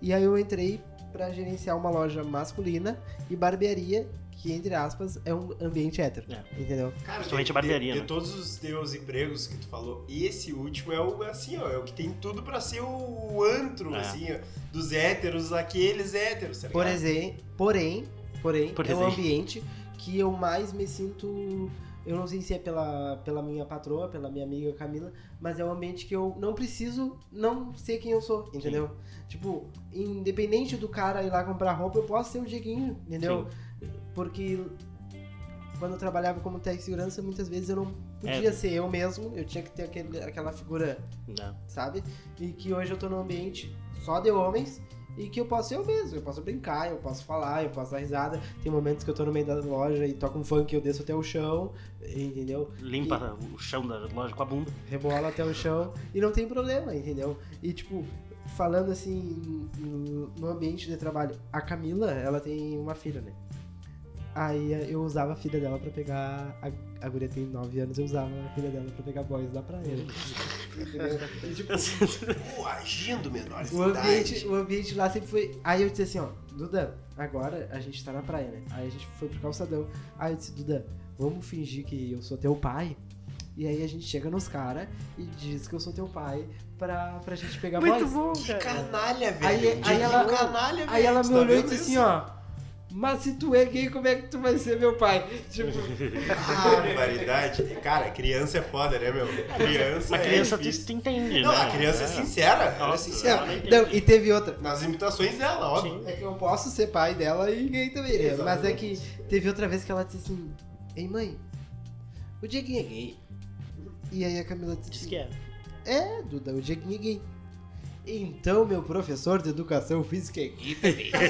E aí eu entrei para gerenciar uma loja masculina e barbearia, que entre aspas é um ambiente hétero. É. Entendeu? Cara, Principalmente de, a barbearia, de, de né? todos os teus empregos que tu falou, esse último é o assim, ó, é o que tem tudo pra ser o antro, É. assim, ó, dos héteros, aqueles héteros, tá Por exemplo, porém, porém, Por é um ambiente que eu mais me sinto. Eu não sei se é pela, pela minha patroa, pela minha amiga Camila, mas é um ambiente que eu não preciso não ser quem eu sou, entendeu? Tipo, independente do cara ir lá comprar roupa, eu posso ser o Dieguinho, entendeu? Porque quando eu trabalhava como técnico de segurança, muitas vezes eu não podia É. ser eu mesmo, eu tinha que ter aquele, aquela figura Né? sabe? E que hoje eu tô num ambiente só de homens e que eu posso ser eu mesmo, eu posso brincar, eu posso falar, eu posso dar risada. Tem momentos que eu tô no meio da loja e toco um funk e eu desço até o chão, entendeu? Limpa o chão da loja com a bunda. Rebola até o chão e não tem problema, entendeu? E tipo, falando assim no ambiente de trabalho, a Camila, ela tem uma filha, né? Aí eu usava a filha dela pra pegar. A, a guria tem 9 anos, eu usava a filha dela pra pegar boys da praia. E, tipo, Pô, agindo menores O ambiente, o ambiente lá sempre foi. Aí eu disse assim, ó, Duda, agora a gente tá na praia, né? Aí a gente foi pro calçadão. Aí eu disse, Duda, vamos fingir que eu sou teu pai. E aí a gente chega nos caras e diz que eu sou teu pai pra, pra gente pegar Muito boys. bom, Que cara. canalha, velho. Aí- aí Dieguinho ela- canalha, Aí velho, ela tu me tá olhou e disse assim, isso? ó. Mas se tu é gay, como é que tu vai ser meu pai? Tipo, Barbaridade. Cara, criança é foda, né, meu? Criança A é criança tu, difícil. tu entende, Não, né? a criança é, É. sincera. Ela é sincera. não, não, e teve outra. Nas imitações dela, óbvio. É que eu posso ser pai dela e gay também, né? Exatamente. Mas é que teve outra vez que ela disse assim: Ei mãe, o Dieguinho é gay. E aí a Camila disse, Diz que é. É, Duda, o Dieguinho é gay. Então, meu professor de educação física é gay.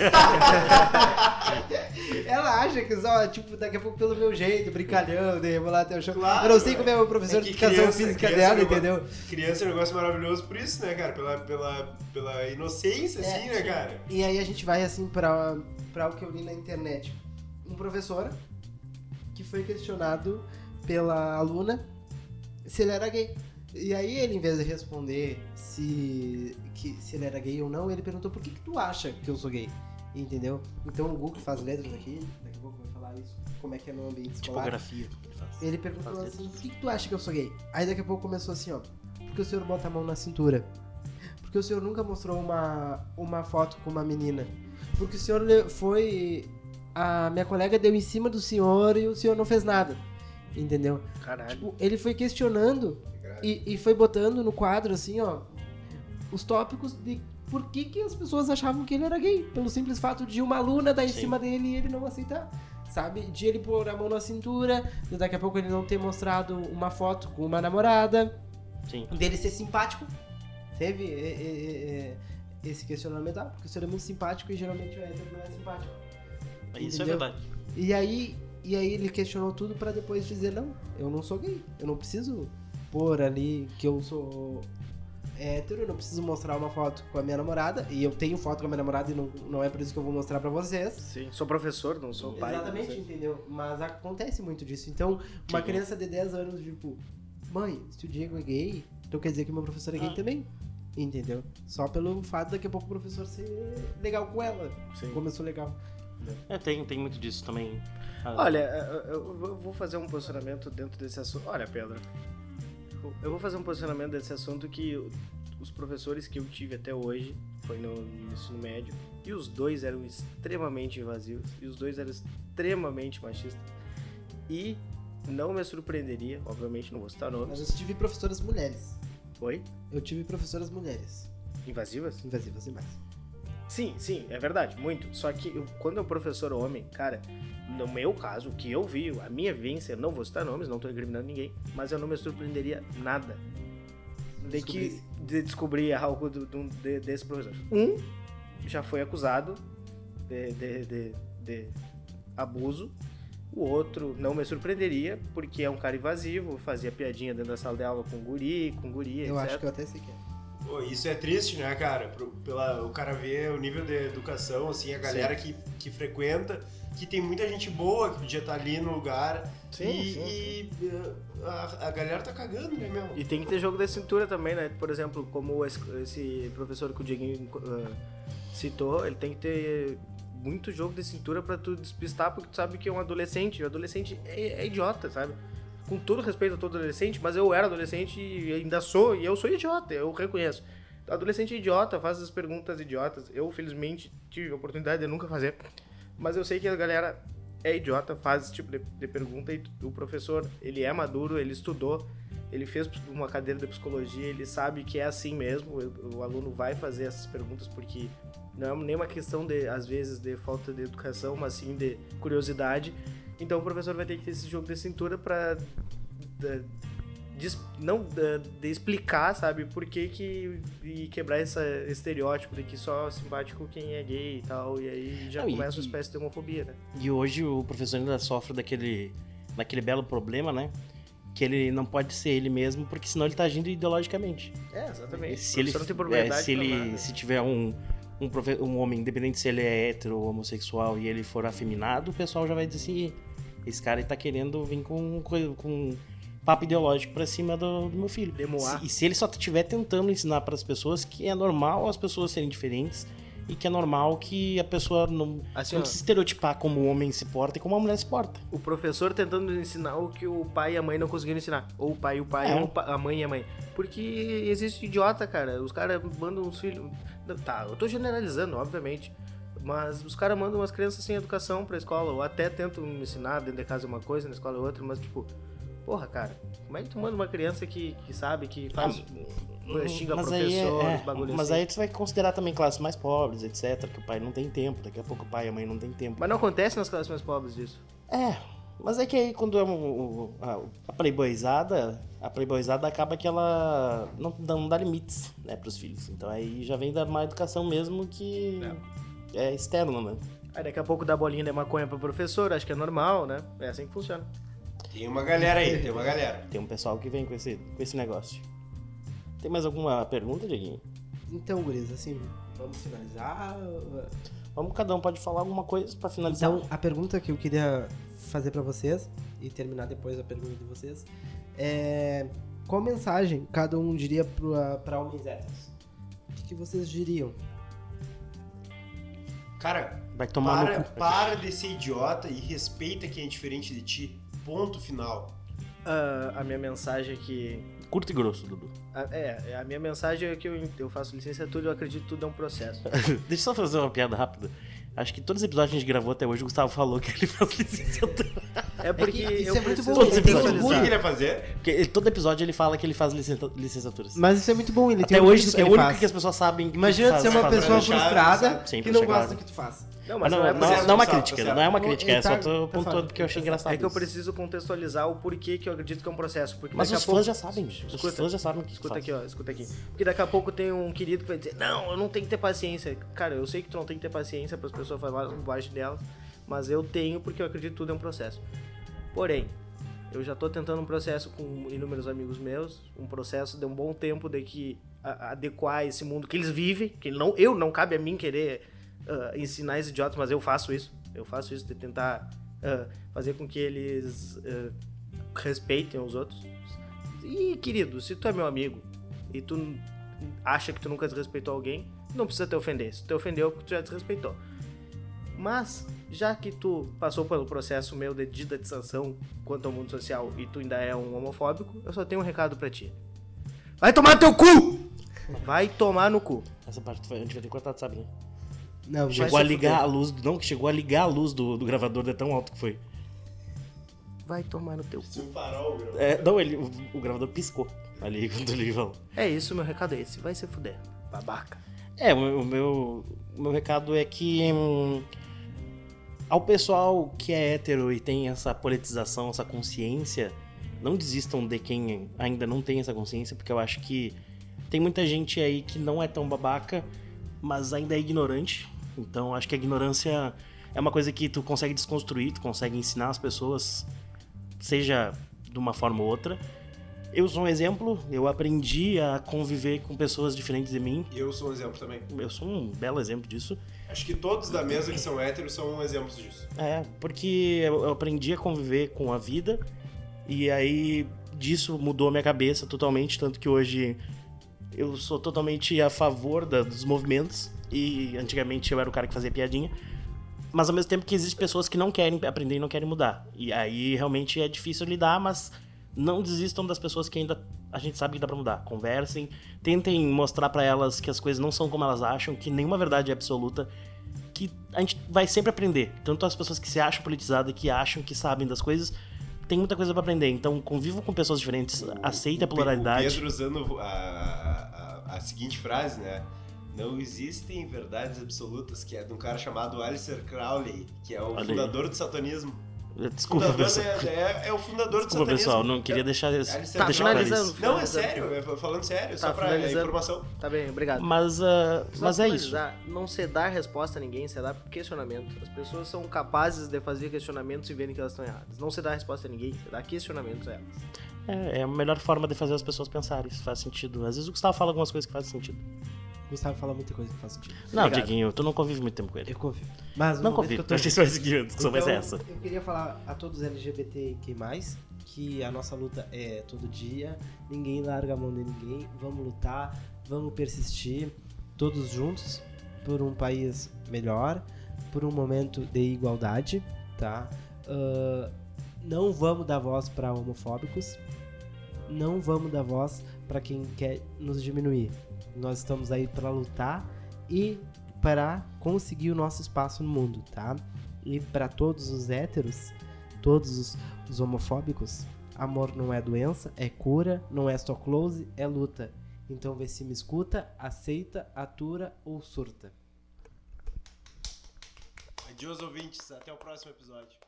Ela acha que só, tipo, daqui a pouco pelo meu jeito, brincalhão, de rebolar até o chão. Claro, eu não sei é. como é o professor É de educação criança- física criança dela, é um negócio- entendeu? Criança é um negócio maravilhoso por isso, né, cara? Pela, pela, pela inocência, assim, né, cara? E aí a gente vai, assim, pra, pra o que eu li na internet. Um professor que foi questionado pela aluna se ele era gay. E aí ele, em vez de responder se, que, se ele era gay ou não, ele perguntou por que, que tu acha que eu sou gay? Entendeu? Então o Google faz letras aqui, daqui a pouco vai falar isso, como é que é no ambiente escolar. Tipografia que ele faz. Ele perguntou Faz assim, por que, que tu acha que eu sou gay? Aí daqui a pouco começou assim, ó. Porque o senhor bota a mão na cintura. Porque o senhor nunca mostrou uma, uma foto com uma menina. Porque o senhor foi. A minha colega deu em cima do senhor e o senhor não fez nada. Entendeu? Caralho. Tipo, ele foi questionando e, e foi botando no quadro, assim, ó, os tópicos de por que, que as pessoas achavam que ele era gay. Pelo simples fato de uma aluna dar em Sim. cima dele e ele não aceitar. Sabe? De ele pôr a mão na cintura, de daqui a pouco ele não ter mostrado uma foto com uma namorada, Sim. dele ser simpático. Teve é, é, é, é, esse questionamento, ah, porque o senhor é muito simpático e geralmente o hétero não é simpático. Isso é verdade. E aí, e aí ele questionou tudo pra depois dizer, não, eu não sou gay. Eu não preciso pôr ali que eu sou hétero, eu não preciso mostrar uma foto com a minha namorada. E eu tenho foto com a minha namorada e não, não é por isso que eu vou mostrar pra vocês. Sim, sou professor, não sou pai. Exatamente, entendeu? Mas acontece muito disso. Então, uma Sim. criança de 10 anos, tipo, mãe, se o Diego é gay, então quer dizer que o meu professor é gay Ah. também. Entendeu? Só pelo fato daqui a pouco o professor ser legal com ela. Sim. Começou legal. É, tem, tem muito disso também. Ah, Olha, eu vou fazer um posicionamento dentro desse assunto. Olha, Pedro, eu vou fazer um posicionamento desse assunto que os professores que eu tive até hoje, foi no ensino médio, e os dois eram extremamente invasivos, e os dois eram extremamente machistas. E não me surpreenderia, obviamente não vou citar Mas nomes. eu tive professoras mulheres. Oi? Eu tive professoras mulheres. Invasivas? Invasivas demais. Sim, sim, é verdade, muito. Só que eu- quando é um professor homem, cara, no meu caso, o que eu vi, a minha vivência, não vou citar nomes, não tô incriminando ninguém, mas eu não me surpreenderia nada de que de descobrir algo do, do- de- desse professor. Um já foi acusado de, de, de- de abuso. O outro não me surpreenderia, porque é um cara invasivo, fazia piadinha dentro da sala de aula com guri, com guria, Eu etc. acho que eu até sei que é. Pô, isso é triste, né, cara? Pro- pela, o cara vê o nível de educação, assim, a galera que, que frequenta, que tem muita gente boa que podia estar ali no lugar. Sim, e sim, e, uh, a, a galera tá cagando, né, meu? E tem que ter jogo de cintura também, né? Por exemplo, como esse, professor que o Dieguinho ah, citou, ele tem que ter muito jogo de cintura pra tu despistar, porque tu sabe que é um adolescente. O adolescente é, é idiota, sabe? Com todo respeito a todo adolescente, mas eu era adolescente e ainda sou, e eu sou idiota, eu reconheço. Adolescente é idiota, faz as perguntas idiotas. Eu, felizmente, tive a oportunidade de nunca fazer. Mas eu sei que a galera é idiota, faz esse tipo de, de pergunta e o professor, ele é maduro, ele estudou, ele fez uma cadeira de psicologia, ele sabe que é assim mesmo, o, o aluno vai fazer essas perguntas porque não é nem uma questão de, às vezes, de falta de educação, mas sim de curiosidade. Então o professor vai ter que ter esse jogo de cintura para não de, de explicar, sabe, por que que e quebrar esse estereótipo de que só simpático quem é gay e tal, e aí já Não, e- começa uma e- espécie de homofobia, né? E hoje o professor ainda sofre daquele, daquele belo problema, né? Que ele não pode ser ele mesmo, porque senão ele tá agindo ideologicamente. É, exatamente. Se ele, não tem é, se, ele nada. se tiver um, um, um homem, independente se ele é hétero ou homossexual, e ele for afeminado, o pessoal já vai dizer assim: esse cara tá querendo vir com, com, com papo ideológico pra cima do, do meu filho. Demoar. Se- e se ele só estiver tentando ensinar para as pessoas que é normal as pessoas serem diferentes e que é normal que a pessoa não, Assim, não precisa estereotipar como o homem se porta e como a mulher se porta. o professor tentando ensinar o que o pai e a mãe não conseguiram ensinar. Ou o pai e o pai, É. ou a mãe e a mãe. Porque existe idiota, cara. Os caras mandam os filhos. Tá, eu tô generalizando, obviamente. Mas os caras mandam umas crianças sem educação pra escola. Ou até tentam ensinar dentro de casa uma coisa, na escola outra. Mas, tipo, porra, cara. Como é que tu manda uma criança que, que sabe, que faz. Xinga mas aí é- professor, é, os bagulhos Mas assim. aí você vai considerar também classes mais pobres, etc. Que o pai não tem tempo, daqui a pouco o pai e a mãe não tem tempo. Mas não acontece nas classes mais pobres disso. É, Mas é que aí quando é um- um- a, a playboyzada, a playboyzada acaba que ela não, não dá limites, né, pros filhos. Então aí já vem da má educação mesmo que é, externo, né? Aí daqui a pouco dá bolinha de maconha pro professor, acho que é normal, né? É assim que funciona. Tem uma galera aí, tem uma galera. Tem um pessoal que vem com esse, com esse negócio. Tem mais alguma pergunta, Dieguinho? Então, guris, assim, vamos finalizar. Vamos, cada um pode falar alguma coisa pra finalizar. Então, a pergunta que eu queria fazer pra vocês, e terminar depois a pergunta de vocês, é... Qual mensagem cada um diria pra, pra homens héteros? O que, que vocês diriam? Cara, Vai tomar para, no para de ser idiota e respeita quem é diferente de ti. Ponto final. Ah, a minha mensagem é que. Curto e grosso, Dudu. A- é, a minha mensagem é que eu, eu faço licenciatura e eu acredito que tudo é um processo. Deixa eu só fazer uma piada rápida. Acho que todos os episódios que a gente gravou até hoje, o Gustavo falou que ele faz licenciatura. É porque isso eu é muito bom, Todos os ele tem O episódios. que ele ia fazer? Porque ele- todo episódio ele fala que ele faz licen- licenciaturas. Mas isso é muito bom, ele Até tem hoje é o único que as pessoas sabem. que Imagina ser uma pessoa frustrada que não gosta do que tu faz. Não, Mas não, não, é não, isso. é uma Tá crítica, tá não é uma crítica, é Ele só tá- tô tá pontuando porque eu achei tá engraçado. É que eu isso. preciso contextualizar o porquê que eu acredito que é um processo. Porque Mas os fãs já sabem. Os Escuta. fãs já sabem o que Escuta faz. aqui, ó, escuta aqui. Porque daqui a pouco tem um querido que vai dizer, não, eu não tenho que ter paciência. Cara, eu sei que tu não tem que ter paciência para as pessoas falarem bobagem delas, mas eu tenho porque eu acredito que tudo é um processo. Porém, eu já tô tentando um processo com inúmeros amigos meus, um processo de um bom tempo de que adequar esse mundo que eles vivem, que não, eu não cabe a mim querer ah, ensinar esses idiotas, mas eu faço isso. Eu faço isso de tentar ah, fazer com que eles ah, respeitem os outros. E, querido, se tu é meu amigo e tu acha que tu nunca desrespeitou alguém, não precisa te ofender. Se tu te ofendeu, é porque tu já desrespeitou. Mas, já que tu passou pelo processo meu de didatização quanto ao mundo social e tu ainda é um homofóbico, eu só tenho um recado pra ti. Vai tomar no teu cu! Vai tomar no cu. Essa parte foi- a gente vai ter que cortar, tu sabe, né? Não, Chegou a ligar fuder. a luz. Não, que chegou a ligar a luz do, do gravador de tão alto que foi. Vai tomar no teu cu. É, não, ele, o, o gravador piscou ali quando ele falou. É isso, meu recado é esse. Vai se fuder. Babaca. É, o, o meu, o meu recado é que hum, ao pessoal que é hétero e tem essa politização, essa consciência, não desistam de quem ainda não tem essa consciência, porque eu acho que tem muita gente aí que não é tão babaca, mas ainda é ignorante. Então acho que a ignorância é uma coisa que tu consegue desconstruir, tu consegue ensinar as pessoas, seja de uma forma ou outra. Eu sou um exemplo, eu aprendi a conviver com pessoas diferentes de mim, eu sou um exemplo também. eu sou um belo exemplo disso. Acho que todos da mesa que são héteros são exemplos disso. É, porque eu aprendi a conviver com a vida e aí disso mudou a minha cabeça totalmente, tanto que hoje eu sou totalmente a favor da- dos movimentos e antigamente eu era o cara que fazia piadinha. Mas ao mesmo tempo que existem pessoas que não querem aprender e não querem mudar. E aí realmente é difícil lidar, mas não desistam das pessoas que ainda a gente sabe que dá pra mudar. Conversem, tentem mostrar pra elas que as coisas não são como elas acham, que nenhuma verdade é absoluta, que a gente vai sempre aprender. Tanto as pessoas que se acham politizadas, que acham que sabem das coisas, tem muita coisa pra aprender. Então convivam com pessoas diferentes, aceita a O pluralidade. Pedro usando a, a, a- seguinte frase, né? Não existem verdades absolutas, que é de um cara chamado Alistair Crowley, que é o Olha aí. fundador do satanismo. Desculpa, Fundador pessoal. da- é, é o fundador do Desculpa, satanismo. pessoal, não queria deixar, Alistair deixar Tá claro finalizando. isso. Não, é sério, é falando sério, só Tá pra finalizando. informação. Tá bem, obrigado. Mas, Só mas pra é isso. Não se dá resposta a ninguém, se dá questionamento. As pessoas são capazes de fazer questionamentos e verem que elas estão erradas. Não se dá resposta a ninguém, se dá questionamentos a elas. É, é a melhor forma de fazer as pessoas pensarem. Isso faz sentido. Às vezes o Gustavo fala algumas coisas que fazem sentido. Gustavo fala muita coisa que faz sentido. Não, Obrigado. Dieguinho, tu não convive muito tempo com ele. Eu confio. Mas Não convive. tô- que isso vai seguir. A discussão vai ser Então, essa. Eu queria falar a todos LGBTQ+, que a nossa luta é todo dia, ninguém larga a mão de ninguém, vamos lutar, vamos persistir, todos juntos, por um país melhor, por um momento de igualdade, tá? Ah, não vamos dar voz para homofóbicos, não vamos dar voz para quem quer nos diminuir nós estamos aí para lutar e para conseguir o nosso espaço no mundo, tá? E para todos os héteros, todos os, os homofóbicos, amor não é doença, é cura, não é só close, é luta. Então vê se me escuta, aceita, atura ou surta. Adios ouvintes. Até o próximo episódio.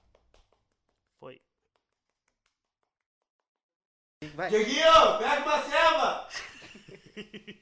Foi. Dieguinho, pega uma ceva!